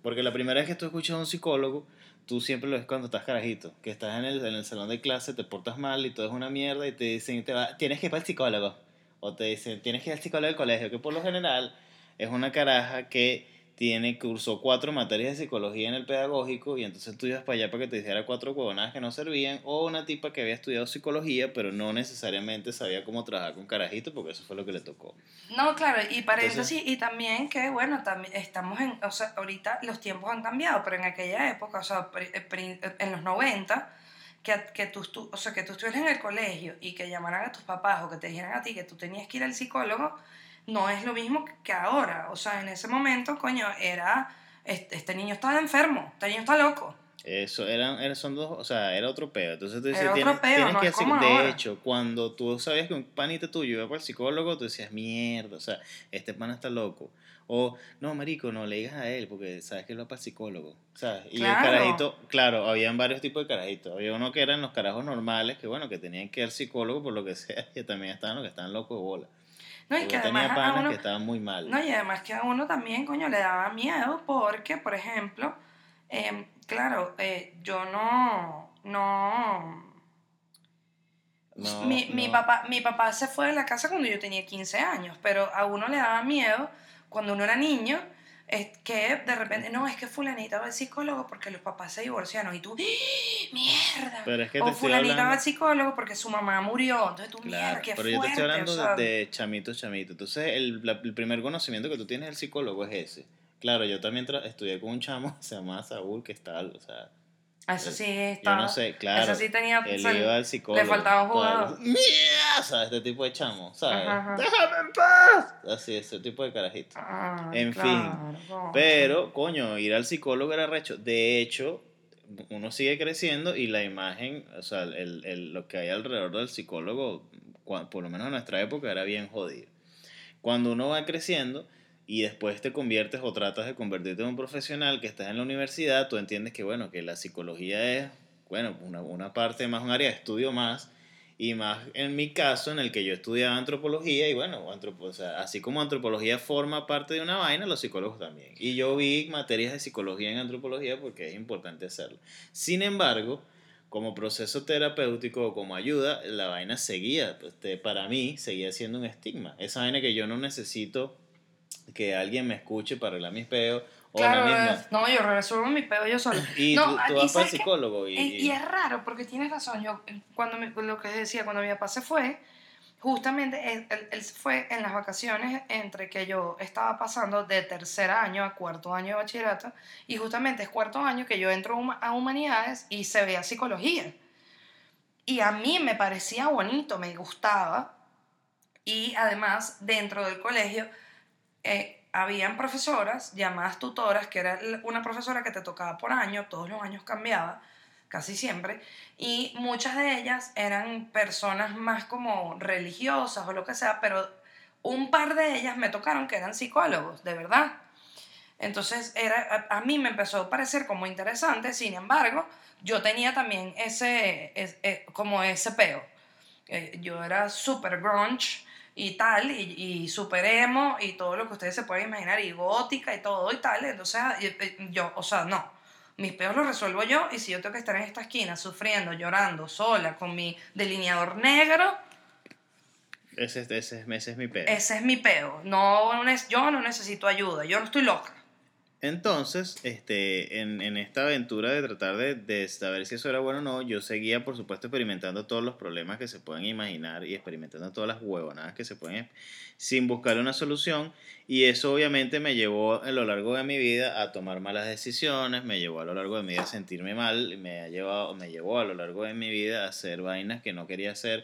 Porque la primera vez que tú escuchas a un psicólogo, tú siempre lo ves cuando estás carajito, que estás en el, en el salón de clase, te portas mal y todo es una mierda y te dicen, te va, tienes que ir para el psicólogo. O te dicen, tienes que ir al psicólogo del colegio, que por lo general es una caraja que tiene, cursó cuatro materias de psicología en el pedagógico y entonces tú ibas para allá para que te dijera cuatro huevonadas que no servían, o una tipa que había estudiado psicología pero no necesariamente sabía cómo trabajar con carajitos porque eso fue lo que le tocó. No, claro, y paréntesis, Entonces- y también que, bueno, también estamos en, o sea, ahorita los tiempos han cambiado, pero en aquella época, o sea, pri- en los 90, que, que, tú, estu- o sea, que tú estuvieras en el colegio y que llamaran a tus papás o que te dijeran a ti que tú tenías que ir al psicólogo, no es lo mismo que ahora. O sea, en ese momento, coño, era, este, este niño está enfermo, este niño está loco. Eso eran, eran- son dos, o sea, era otro peo. Entonces tú dices, Era otro tienes, peo, tienes no que como de ahora. hecho, cuando tú sabías que un panita tuyo iba para el psicólogo, tú decías, mierda, o sea, este pana está loco. O, no, marico, no le digas a él porque sabes que él va para el psicólogo. ¿sabes? Y Claro. el carajito, claro, habían varios tipos de carajitos. Había uno que eran los carajos normales, que bueno, que tenían que ir al psicólogo por lo que sea, y también estaban los que estaban locos de bola. No, y que tenía además a panas uno, que estaban muy mal. no, y además que a uno también, coño, le daba miedo porque, por ejemplo, em, claro, eh, yo no, no, No, mi, mi, papá, mi papá se fue de la casa cuando yo tenía 15 años, pero a uno le daba miedo cuando uno era niño, es que de repente, no, es que fulanita va al psicólogo porque los papás se divorciaron y tú, ¡Ah, mierda. Pero es que te o fulanita va al psicólogo porque su mamá murió, entonces tú, mierda, Claro, qué pero yo te estoy fuerte, hablando o sea, de, chamito, chamito. Entonces, el, la- el primer conocimiento que tú tienes del psicólogo es ese. Claro, yo también estudié con un chamo se llamaba Saúl, que está, o sea, Eso sí yo estaba, no sé, claro. eso sí tenía, Él iba al psicólogo. le faltaba jugador. ¡Mierda! ¿Sabes? Este tipo de chamo, ¿sabes? Ajá, ajá. ¡Déjame en paz! Así, ese tipo de carajito. Ay, En fin, claro. Pero, coño, ir al psicólogo era recho. De hecho, uno sigue creciendo y la imagen, o sea, el, el- lo que hay alrededor del psicólogo, por lo menos en nuestra época, era bien jodido. Cuando uno va creciendo y después te conviertes o tratas de convertirte en un profesional que estás en la universidad, tú entiendes que, bueno, que la psicología es, bueno, una, una parte más, un área de estudio más. Y más en mi caso, en el que yo estudiaba antropología, y bueno, antropo- o sea, así como antropología forma parte de una vaina, los psicólogos también. Y yo vi materias de psicología en antropología porque es importante hacerlo. Sin embargo, como proceso terapéutico o como ayuda, la vaina seguía, este, para mí, seguía siendo un estigma. Esa vaina que yo no necesito que alguien me escuche para arreglar mis peos, o Claro, la misma. eh, no, yo resuelvo mi pedo yo solo. Y no, tú, tú vas para el psicólogo y... Y, y es raro porque tienes razón. Yo, cuando mi- lo que decía, cuando mi papá se fue, justamente él, él- él fue en las vacaciones entre que yo estaba pasando de tercer año a cuarto año de bachillerato. Y justamente es cuarto año que yo entro a humanidades y se veía psicología. Y a mí me parecía bonito, me gustaba. Y además, dentro del colegio, eh, habían profesoras llamadas tutoras, que era una profesora que te tocaba por año, todos los años cambiaba, casi siempre, y muchas de ellas eran personas más como religiosas o lo que sea, pero un par de ellas me tocaron que eran psicólogos, de verdad. Entonces era, a, mí me empezó a parecer como interesante, sin embargo, yo tenía también ese, es- eh, como ese peo. Eh, yo era súper grunge y tal, y, y súper emo y todo lo que ustedes se pueden imaginar, y gótica y todo y tal. Entonces eh, eh, yo, o sea, no. Mis peos los resuelvo yo y si yo tengo que estar en esta esquina sufriendo, llorando, sola, con mi delineador negro, Ese, ese, ese, es mi pedo. ese es mi peo. No, yo no necesito ayuda, yo no estoy loca. Entonces, este, en, en esta aventura de tratar de, de saber si eso era bueno o no, yo seguía, por supuesto, experimentando todos los problemas que se pueden imaginar y experimentando todas las huevonadas que se pueden, sin buscar una solución. Y eso obviamente me llevó a lo largo de mi vida a tomar malas decisiones, me llevó a lo largo de mi vida a sentirme mal, me, ha llevado, me llevó a lo largo de mi vida a hacer vainas que no quería hacer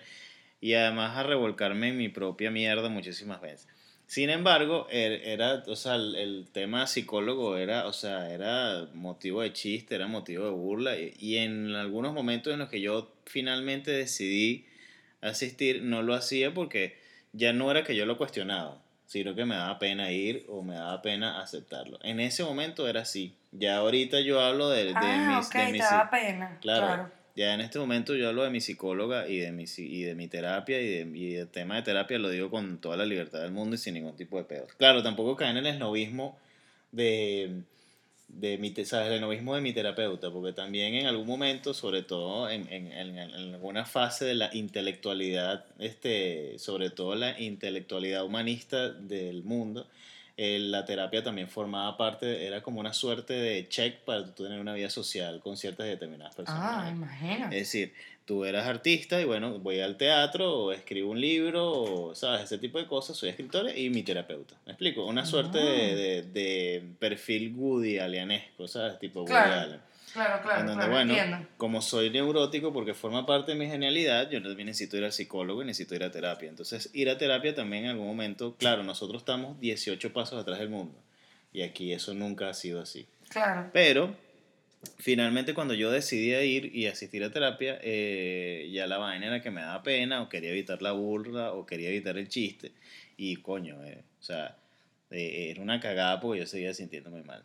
y además a revolcarme en mi propia mierda muchísimas veces. Sin embargo, er- era, o sea, el, el tema psicólogo era, o sea, era motivo de chiste, era motivo de burla y, y en algunos momentos en los que yo finalmente decidí asistir, no lo hacía porque ya no era que yo lo cuestionaba, sino que me daba pena ir o me daba pena aceptarlo. En ese momento era así. Ya ahorita yo hablo de, de ah, mis... ok, de te mis da pena. Claro, claro. Ya en este momento yo hablo de mi psicóloga y de mi, y de mi terapia y, de, y tema de terapia lo digo con toda la libertad del mundo y sin ningún tipo de pedo. Claro, tampoco caen en el esnovismo de, de mi, ¿sabes? el de mi terapeuta, porque también en algún momento, sobre todo en, en, en, en alguna fase de la intelectualidad, este, sobre todo la intelectualidad humanista del mundo, eh, la terapia también formaba parte, era como una suerte de check para tú tener una vida social con ciertas determinadas personas. Ah, imagínate. Es decir, tú eras artista y bueno, voy al teatro o escribo un libro o, ¿sabes? Ese tipo de cosas, soy escritor y mi terapeuta. ¿Me explico? Una suerte de, Ah. de, de perfil Woody Allenesco, ¿sabes? Tipo Woody Claro, Allen. Claro, claro, en donde, claro, bueno, entiendo. como soy neurótico porque forma parte de mi genialidad, yo también necesito ir al psicólogo y necesito ir a terapia. Entonces, ir a terapia también en algún momento, claro, nosotros estamos 18 pasos atrás del mundo. Y aquí eso nunca ha sido así. Claro. Pero finalmente cuando yo decidí ir y asistir a terapia, eh, ya la vaina era que me daba pena o quería evitar la burla o quería evitar el chiste. Y coño, eh, o sea, eh, era una cagada porque yo seguía sintiéndome mal.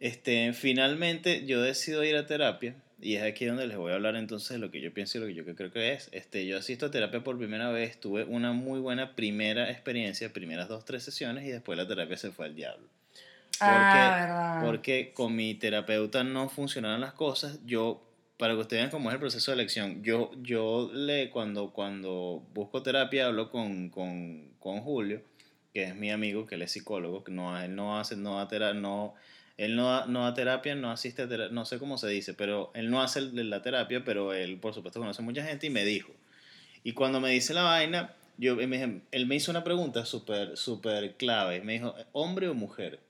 Este, finalmente yo decido ir a terapia y es aquí donde les voy a hablar entonces de lo que yo pienso y lo que yo creo que es. Este, yo asisto a terapia por primera vez, tuve una muy buena primera experiencia, primeras dos, tres sesiones y después la terapia se fue al diablo. Porque, Ah, verdad. porque con mi terapeuta no funcionaron las cosas. Yo, para que ustedes vean cómo es el proceso de elección, yo, yo le, cuando, cuando busco terapia hablo con, con, con Julio, que es mi amigo, que él es psicólogo, que no, él no hace, no terapia, no, él no no da terapia, no asiste a terapia, no sé cómo se dice, pero él no hace la terapia, pero él por supuesto conoce mucha gente y me dijo. Y cuando me dice la vaina, yo, él me, él me hizo una pregunta súper, súper clave. Me dijo, ¿hombre o mujer?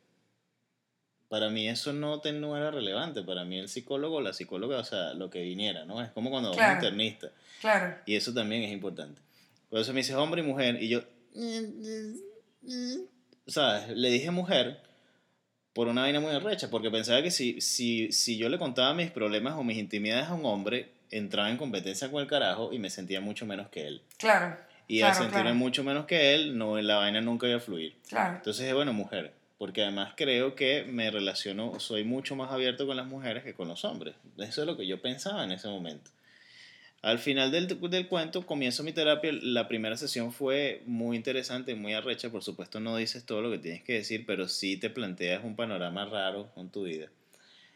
Para mí eso no, te, no era relevante. Para mí el psicólogo, la psicóloga, o sea, lo que viniera, ¿no? Es como cuando a un Claro. internista. Claro. Y eso también es importante. Por eso me dice hombre y mujer. Y yo, ¿sabes? Le dije mujer por una vaina muy arrecha, porque pensaba que si, si, si yo le contaba mis problemas o mis intimidades a un hombre, entraba en competencia con el carajo y me sentía mucho menos que él. Claro. Y Claro, al sentirme claro. mucho menos que él, no, la vaina nunca iba a fluir. Claro. Entonces dije, bueno, mujer, porque además creo que me relaciono, soy mucho más abierto con las mujeres que con los hombres. Eso es lo que yo pensaba en ese momento. Al final del, del cuento comienzo mi terapia. La primera sesión fue muy interesante, muy arrecha. Por supuesto no dices todo lo que tienes que decir, pero sí te planteas un panorama raro con tu vida.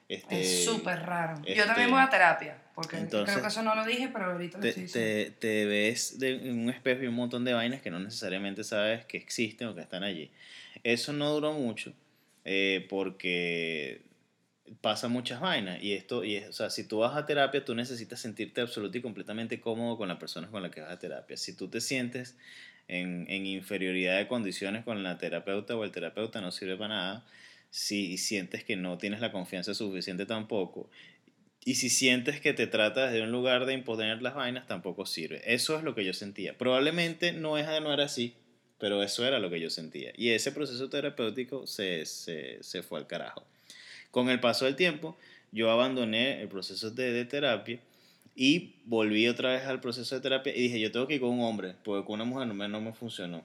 Este, Es súper raro. Yo este, también voy a terapia, porque entonces, creo que eso no lo dije, pero ahorita lo te, estoy diciendo. te, te ves de, en un espejo y un montón de vainas que no necesariamente sabes que existen o que están allí. Eso no duró mucho eh, porque pasa muchas vainas y esto y es- o sea si tú vas a terapia tú necesitas sentirte absoluto y completamente cómodo con la persona con la que vas a terapia. Si tú te sientes en, en inferioridad de condiciones con la terapeuta o el terapeuta no sirve para nada. Si sientes que no tienes la confianza suficiente tampoco y si sientes que te trata desde un lugar de imponer las vainas tampoco sirve. Eso es lo que yo sentía. Probablemente no es no era así pero eso era lo que yo sentía. Y ese proceso terapéutico se, se, se fue al carajo con el paso del tiempo, yo abandoné el proceso de, de terapia y volví otra vez al proceso de terapia y dije, yo tengo que ir con un hombre, porque con una mujer no me, no me funcionó.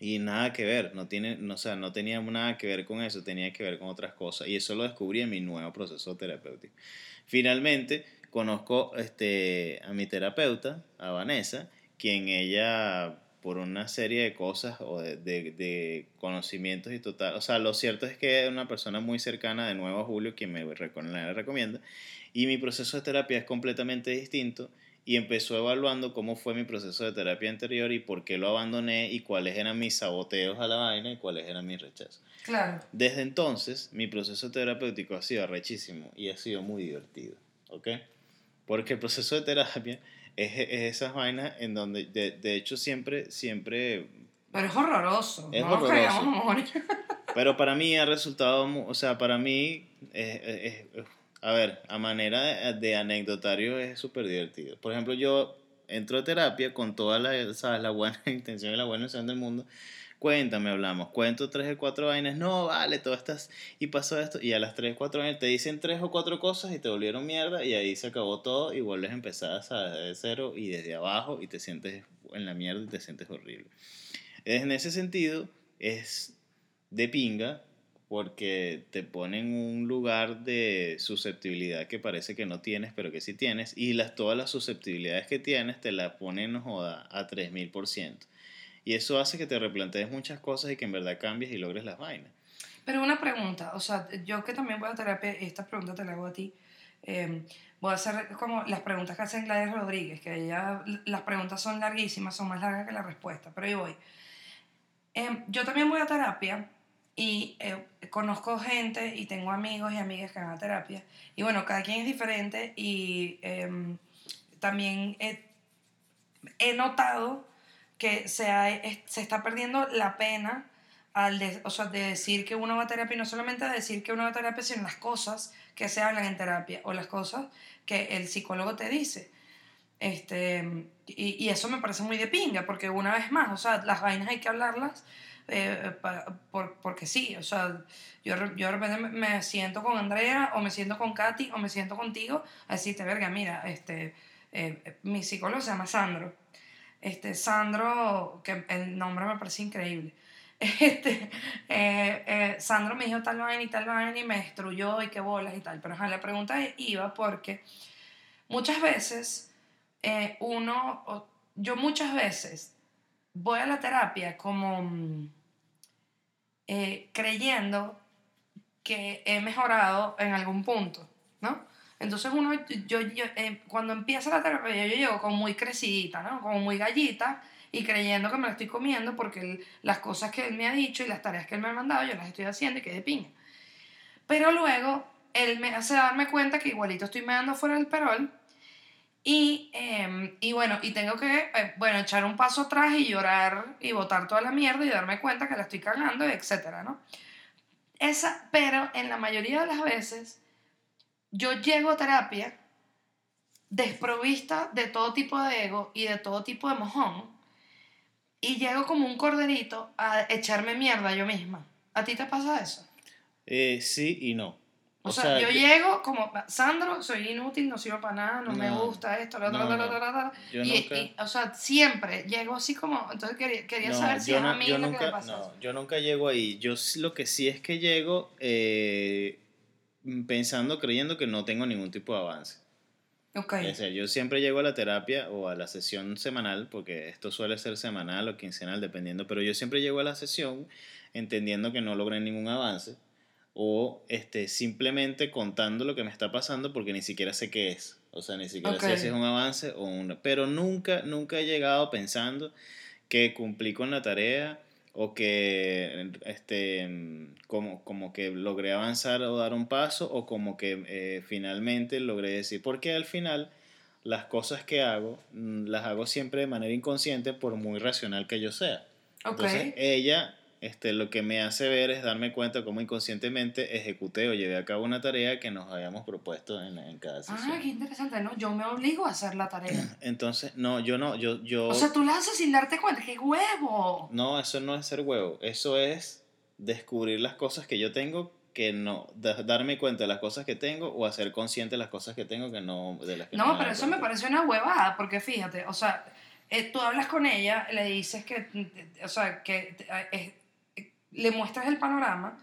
Y nada que ver, no, tiene, no, sea, no tenía nada que ver con eso, tenía que ver con otras cosas. Y eso lo descubrí en mi nuevo proceso terapéutico. Finalmente, conozco este, a mi terapeuta, a Vanessa, quien ella, por una serie de cosas o de, de, de conocimientos y total, o sea, lo cierto es que es una persona muy cercana de nuevo a Julio, quien me recomienda, y mi proceso de terapia es completamente distinto y empezó evaluando cómo fue mi proceso de terapia anterior y por qué lo abandoné y cuáles eran mis saboteos a la vaina y cuáles eran mis rechazos. Claro. Desde entonces, mi proceso terapéutico ha sido arrechísimo y ha sido muy divertido, ¿ok? Porque el proceso de terapia es, es esas vainas en donde, de, de hecho, siempre, siempre, Pero es horroroso. Es no nos horroroso. amor. pero para mí ha resultado, o sea, para mí, es- es- es- a ver, a manera de, de anecdotario es súper divertido. Por ejemplo, yo entro a terapia con toda la, ¿sabes? la buena intención y la buena intención del mundo. Cuéntame, hablamos. Cuento tres o cuatro vainas. No, vale, todo estás. Y pasó esto. Y a las tres o cuatro vainas te dicen tres o cuatro cosas y te volvieron mierda. Y ahí se acabó todo. Y vuelves a empezar ¿sabes? desde cero y desde abajo. Y te sientes en la mierda y te sientes horrible. En ese sentido, es de pinga porque te ponen en un lugar de susceptibilidad que parece que no tienes, pero que sí tienes, y las, todas las susceptibilidades que tienes te las ponen, joda, a 3000%. Y eso hace que te replantees muchas cosas y que en verdad cambies y logres las vainas. Pero una pregunta, o sea, yo que también voy a terapia, esta pregunta te la hago a ti. eh, voy a hacer como las preguntas que hace Gladys Rodríguez, que ella, las preguntas son larguísimas, son más largas que la respuesta, pero ahí voy. Eh, yo también voy a terapia y eh, conozco gente y tengo amigos y amigas que van a terapia. Y bueno, cada quien es diferente y em, también he, he notado que se, se está perdiendo la pena al de, o sea, de decir que uno va a terapia y no solamente de decir que uno va a terapia, sino las cosas que se hablan en terapia o las cosas que el psicólogo te dice. Este, y, y eso me parece muy de pinga, porque una vez más, o sea, las vainas hay que hablarlas eh, por, porque sí, o sea, yo, yo de repente me siento con Andrea o me siento con Katy o me siento contigo a decirte, verga, mira, este, eh, mi psicólogo se llama Sandro. Este, Sandro, que el nombre me parece increíble. Este, eh, Sandro me dijo tal vaina y tal vaina y me destruyó y qué bolas y tal. Pero la pregunta iba porque muchas veces uno, yo muchas veces voy a la terapia como mm, eh, creyendo que he mejorado en algún punto, ¿no? Entonces uno, yo, yo eh, cuando empieza la terapia, yo llego como muy crecidita, ¿no? Como muy gallita y creyendo que me la estoy comiendo porque las cosas que él me ha dicho y las tareas que él me ha mandado, yo las estoy haciendo y que de piña. Pero luego él me hace darme cuenta que igualito estoy me dando fuera del perol y, em, y bueno, y tengo que, eh, bueno, echar un paso atrás y llorar y botar toda la mierda y darme cuenta que la estoy cagando, etcétera, ¿no? Esa, pero en la mayoría de las veces yo llego a terapia desprovista de todo tipo de ego y de todo tipo de mojón y llego como un corderito a echarme mierda yo misma. ¿A ti te pasa eso? Eh, sí y no. O, sea, yo, llego como, Sandro, soy inútil, no sirvo para nada, no, me gusta esto, lo otro, lo otro, y, o sea, siempre llego así como, entonces quería, quería saber si es a mí lo nunca, que me pasa. No, yo nunca llego ahí. Yo lo que sí es que llego eh, pensando, creyendo que no tengo ningún tipo de avance. Okay. O sea, yo siempre llego a la terapia o a la sesión semanal, porque esto suele ser semanal o quincenal, dependiendo, pero yo siempre llego a la sesión entendiendo que no logré ningún avance o este, simplemente contando lo que me está pasando porque ni siquiera sé qué es. O sea, ni siquiera sé si es un avance o un... Pero nunca, nunca he llegado pensando que cumplí con la tarea o que este, como, como que logré avanzar o dar un paso o como que eh, finalmente logré decir, porque al final las cosas que hago mm, las hago siempre de manera inconsciente por muy racional que yo sea. Entonces ella este, lo que me hace ver es darme cuenta cómo inconscientemente ejecuté o llevé a cabo una tarea que nos habíamos propuesto en, en cada sesión. Ah, qué interesante, ¿no? Yo me obligo a hacer la tarea. Entonces, no, yo no, yo... yo o sea, tú la haces sin darte cuenta, ¡qué huevo! No, eso no es ser huevo, eso es descubrir las cosas que yo tengo que no, darme cuenta de las cosas que tengo o hacer consciente de las cosas que tengo que no... De las que no, pero eso me parece una huevada, porque fíjate, o sea, eh, tú hablas con ella, le dices que, o sea, que es le muestras el panorama,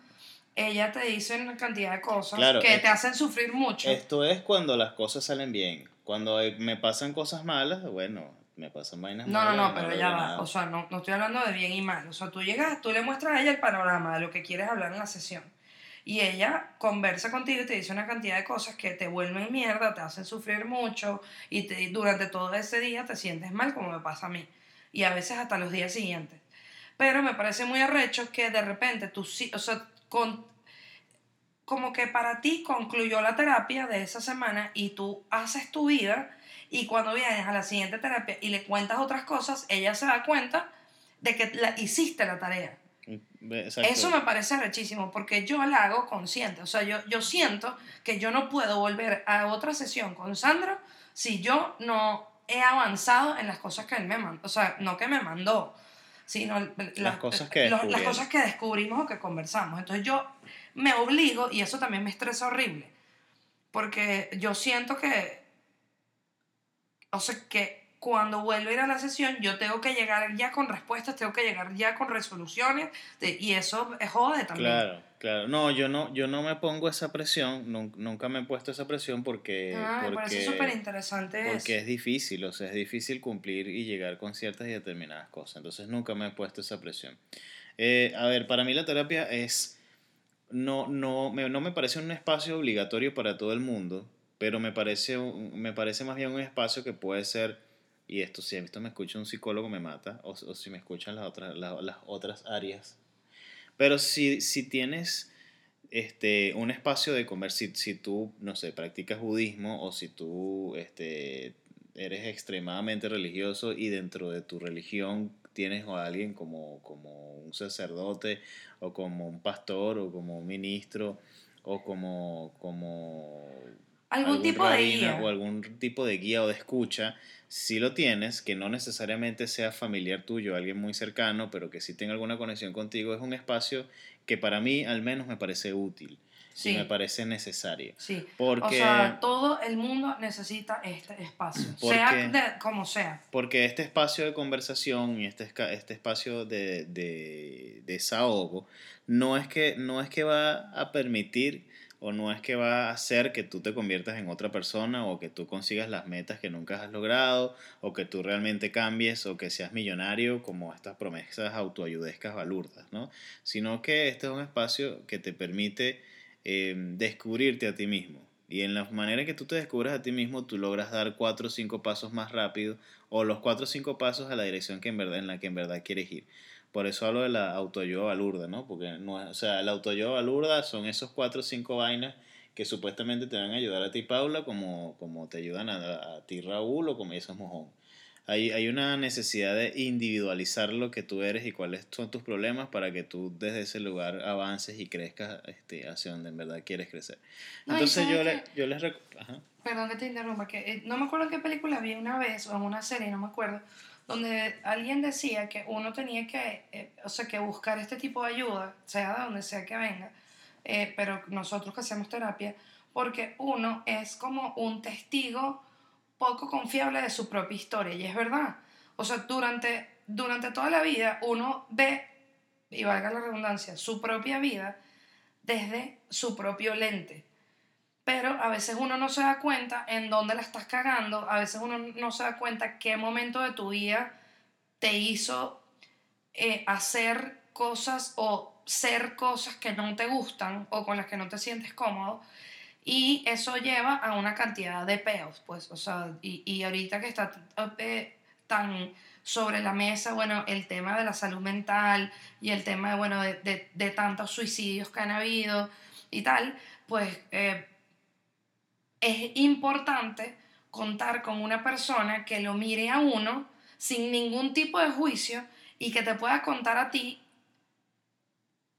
ella te dice una cantidad de cosas que te hacen sufrir mucho. Esto es cuando las cosas salen bien. Cuando me pasan cosas malas, bueno, me pasan vainas no, malas. No, no, no, pero ya va. O sea, no, no estoy hablando de bien y mal. O sea, tú llegas, tú le muestras a ella el panorama de lo que quieres hablar en la sesión. Y ella conversa contigo y te dice una cantidad de cosas que te vuelven mierda, te hacen sufrir mucho y te, durante todo ese día te sientes mal, como me pasa a mí. Y a veces hasta los días siguientes. Pero me parece muy arrecho que de repente tú sí, o sea, con, como que para ti concluyó la terapia de esa semana y tú haces tu vida y cuando vienes a la siguiente terapia y le cuentas otras cosas, ella se da cuenta de que la, hiciste la tarea. Mm, Eso me parece arrechísimo porque yo la hago consciente. O sea, yo, yo siento que yo no puedo volver a otra sesión con Sandro si yo no he avanzado en las cosas que él me mandó. O sea, no que me mandó, sino las, cosas que las cosas que descubrimos o que conversamos. Entonces yo me obligo, y eso también me estresa horrible, porque yo siento que, o sea, que cuando vuelvo a ir a la sesión, yo tengo que llegar ya con respuestas, tengo que llegar ya con resoluciones, y eso es jode también. Claro, claro. No, yo no, yo no me pongo esa presión, nunca me he puesto esa presión porque... Ah, me parece súper interesante Porque es difícil, o sea, es difícil cumplir y llegar con ciertas y determinadas cosas. Entonces nunca me he puesto esa presión. Eh, a ver, para mí la terapia es... No, no, me, no me parece un espacio obligatorio para todo el mundo, pero me parece, me parece más bien un espacio que puede ser y esto si esto me escucha un psicólogo me mata, o, si me escuchan las otras, las, otras áreas. Pero si, si tienes este, un espacio de comer, si, si, tú, no sé, practicas budismo o si tú este, eres extremadamente religioso y dentro de tu religión tienes a alguien como, como un sacerdote o como un pastor o como un ministro o como, como Algún tipo de guía. o algún tipo de guía o de escucha, si lo tienes, que no necesariamente sea familiar tuyo, alguien muy cercano, pero que sí tenga alguna conexión contigo, es un espacio que para mí al menos me parece útil Sí. y me parece necesario. Sí. Porque, O sea, todo el mundo necesita este espacio, Porque- sea de, como sea. porque este espacio de conversación y este, este espacio de, de, de desahogo no es, que, no es que va a permitir o no es que va a hacer que tú te conviertas en otra persona o que tú consigas las metas que nunca has logrado o que tú realmente cambies o que seas millonario como estas promesas autoayudescas balurdas, ¿no? Sino que este es un espacio que te permite eh, descubrirte a ti mismo. Y en la manera que tú te descubres a ti mismo, tú logras dar cuatro o cinco pasos más rápido o los cuatro o cinco pasos a la dirección que en verdad, en la que en verdad quieres ir. Por eso hablo de la autoayuda balurda, ¿no? Porque no es, o sea, la autoayuda balurda son esos cuatro o cinco vainas que supuestamente te van a ayudar a ti, Paula, como, como te ayudan a, a ti, Raúl, o como esos mojón. Hay, hay una necesidad de individualizar lo que tú eres y cuáles son tus problemas para que tú desde ese lugar avances y crezcas este, hacia donde en verdad quieres crecer. No, Entonces yo, ¿sabes le, yo les. Perdón que te interrumpa, que eh, no me acuerdo en qué película vi una vez o en una serie, no me acuerdo, donde alguien decía que uno tenía que, eh, o sea, que buscar este tipo de ayuda, sea de donde sea que venga, eh, pero nosotros que hacemos terapia, porque uno es como un testigo poco confiable de su propia historia, y es verdad. O sea, durante, durante toda la vida uno ve, y valga la redundancia, su propia vida desde su propio lente pero a veces uno no se da cuenta en dónde la estás cagando, a veces uno no se da cuenta qué momento de tu vida te hizo eh, hacer cosas o ser cosas que no te gustan o con las que no te sientes cómodo. Y eso lleva a una cantidad de peos, pues, o sea, y, y ahorita que está eh, tan sobre la mesa, bueno, el tema de la salud mental y el tema, de, bueno, de, de tantos suicidios que han habido y tal, pues eh, es importante contar con una persona que lo mire a uno sin ningún tipo de juicio y que te pueda contar a ti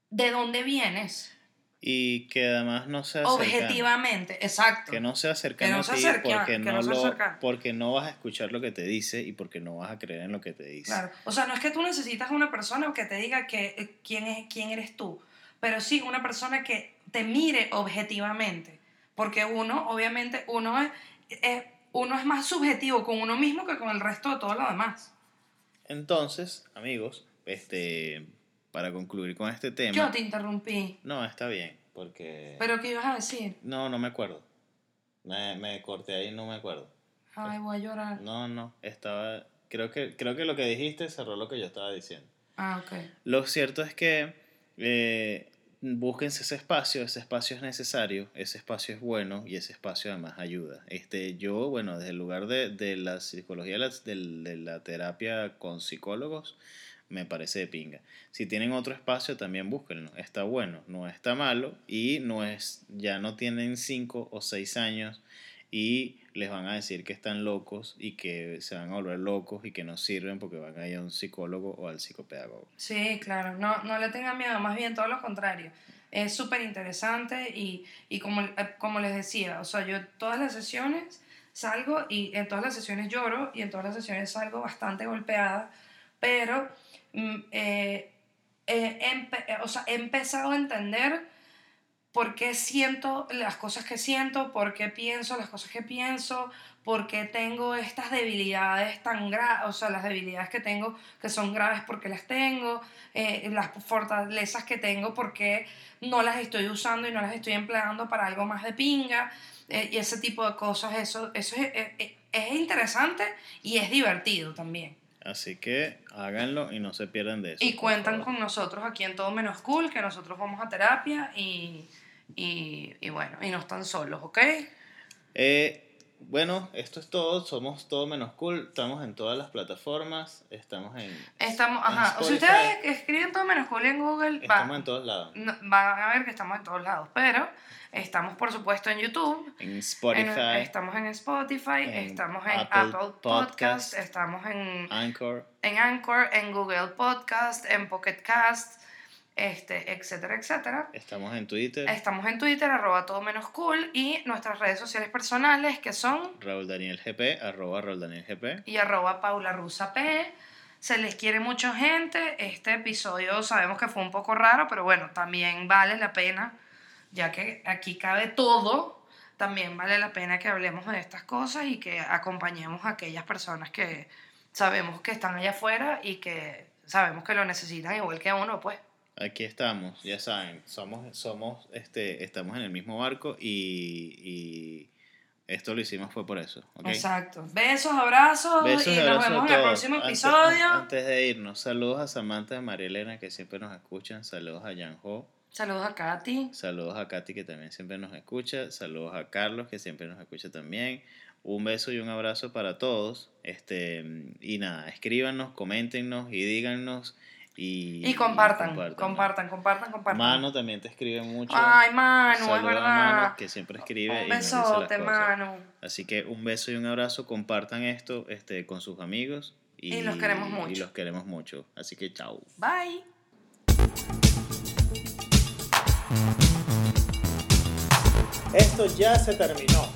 de dónde vienes Y que además no sea objetivamente, exacto. Que no sea cercano no a ti porque, que no lo, porque no vas a escuchar lo que te dice y porque no vas a creer en lo que te dice. Claro. O sea, no es que tú necesitas una persona que te diga que, eh, quién, es, quién eres tú, pero sí una persona que te mire objetivamente. Porque uno, obviamente, uno es, es- uno es más subjetivo con uno mismo que con el resto de todo lo demás. Entonces, amigos, este, para concluir con este tema. Yo te interrumpí. No, está bien, porque... ¿Pero qué ibas a decir? No, no me acuerdo. Me, me corté ahí, no me acuerdo. Ay, voy a llorar. No, no, estaba... Creo que, creo que lo que dijiste cerró lo que yo estaba diciendo. Ah, ok. Lo cierto es que eh, búsquense ese espacio, ese espacio es necesario, ese espacio es bueno y ese espacio además ayuda. Este, yo, bueno, desde el lugar de, de la psicología, de la, de- la terapia con psicólogos, me parece de pinga. Si tienen otro espacio, también búsquenlo. Está bueno, no está malo y no es, ya no tienen cinco o seis años y les van a decir que están locos y que se van a volver locos y que no sirven porque van a ir a un psicólogo o al psicopedagogo. Sí, claro, no, no le tengan miedo, más bien todo lo contrario. Es súper interesante y, y como, eh, como les decía, o sea, yo todas las sesiones salgo y en todas las sesiones lloro y en todas las sesiones salgo bastante golpeada, pero mm, eh, eh, empe- eh, o sea, he empezado a entender por qué siento las cosas que siento, por qué pienso las cosas que pienso, por qué tengo estas debilidades tan graves, o sea, las debilidades que tengo que son graves porque las tengo, eh, las fortalezas que tengo porque no las estoy usando y no las estoy empleando para algo más de pinga, eh, y ese tipo de cosas, eso, eso es, es- es interesante y es divertido también. Así que háganlo y no se pierdan de eso. Y cuentan con nosotros aquí en Todo Menos Cool, que nosotros vamos a terapia y, y, y bueno, y no están solos, ¿ok? Eh, bueno, esto es todo. Somos todo menos cool. Estamos en todas las plataformas. Estamos en. Estamos, En ajá, si ustedes escriben Todo Menos Cool en Google, va- Estamos en todos lados. no- van a ver que estamos en todos lados, pero estamos por supuesto en YouTube, En en- Spotify, estamos en Spotify, en estamos en Apple Apple, Podcast, Podcast, estamos en, Anchor. en Anchor, en Google Podcast, en Pocket Cast, este, etcétera, etcétera. Estamos en Twitter. Estamos en Twitter, arroba todo menos cool, y nuestras redes sociales personales que son Raúl Daniel GP, arroba Raúl Daniel GP. y arroba Paula Rusa P. Se les quiere mucho gente. Este episodio sabemos que fue un poco raro, pero bueno, también vale la pena, ya que aquí cabe todo, también vale la pena que hablemos de estas cosas y que acompañemos a aquellas personas que sabemos que están allá afuera y que sabemos que lo necesitan igual que uno, pues. Aquí estamos, ya saben, somos, somos, este, estamos en el mismo barco y, y esto lo hicimos fue por eso. Exacto. Besos, abrazos Besos y y nos vemos a en el próximo Antes- episodio. Antes, de irnos, saludos a Samantha de María Elena que siempre nos escuchan, saludos a Jan Ho, Saludos a Katy. saludos a Katy que también siempre nos escucha, saludos a Carlos que siempre nos escucha también. Un beso y un abrazo para todos. Este, y nada, escríbanos, coméntenos y díganos. Y, Y compartan, compártanlo. compartan, compartan, compartan. Mano también te escribe mucho. Ay, Manu, es Saluda a verdad. Manu, que siempre escribe y Un nos dice las besote, cosas. Manu. Así que un beso y un abrazo. Compartan esto este, con sus amigos. Y, Y los queremos mucho. Y los queremos mucho. Así que chao. Bye. Esto ya se terminó.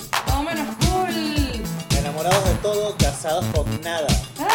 Menos cool. Enamorados de todo, casados con nada. Ah.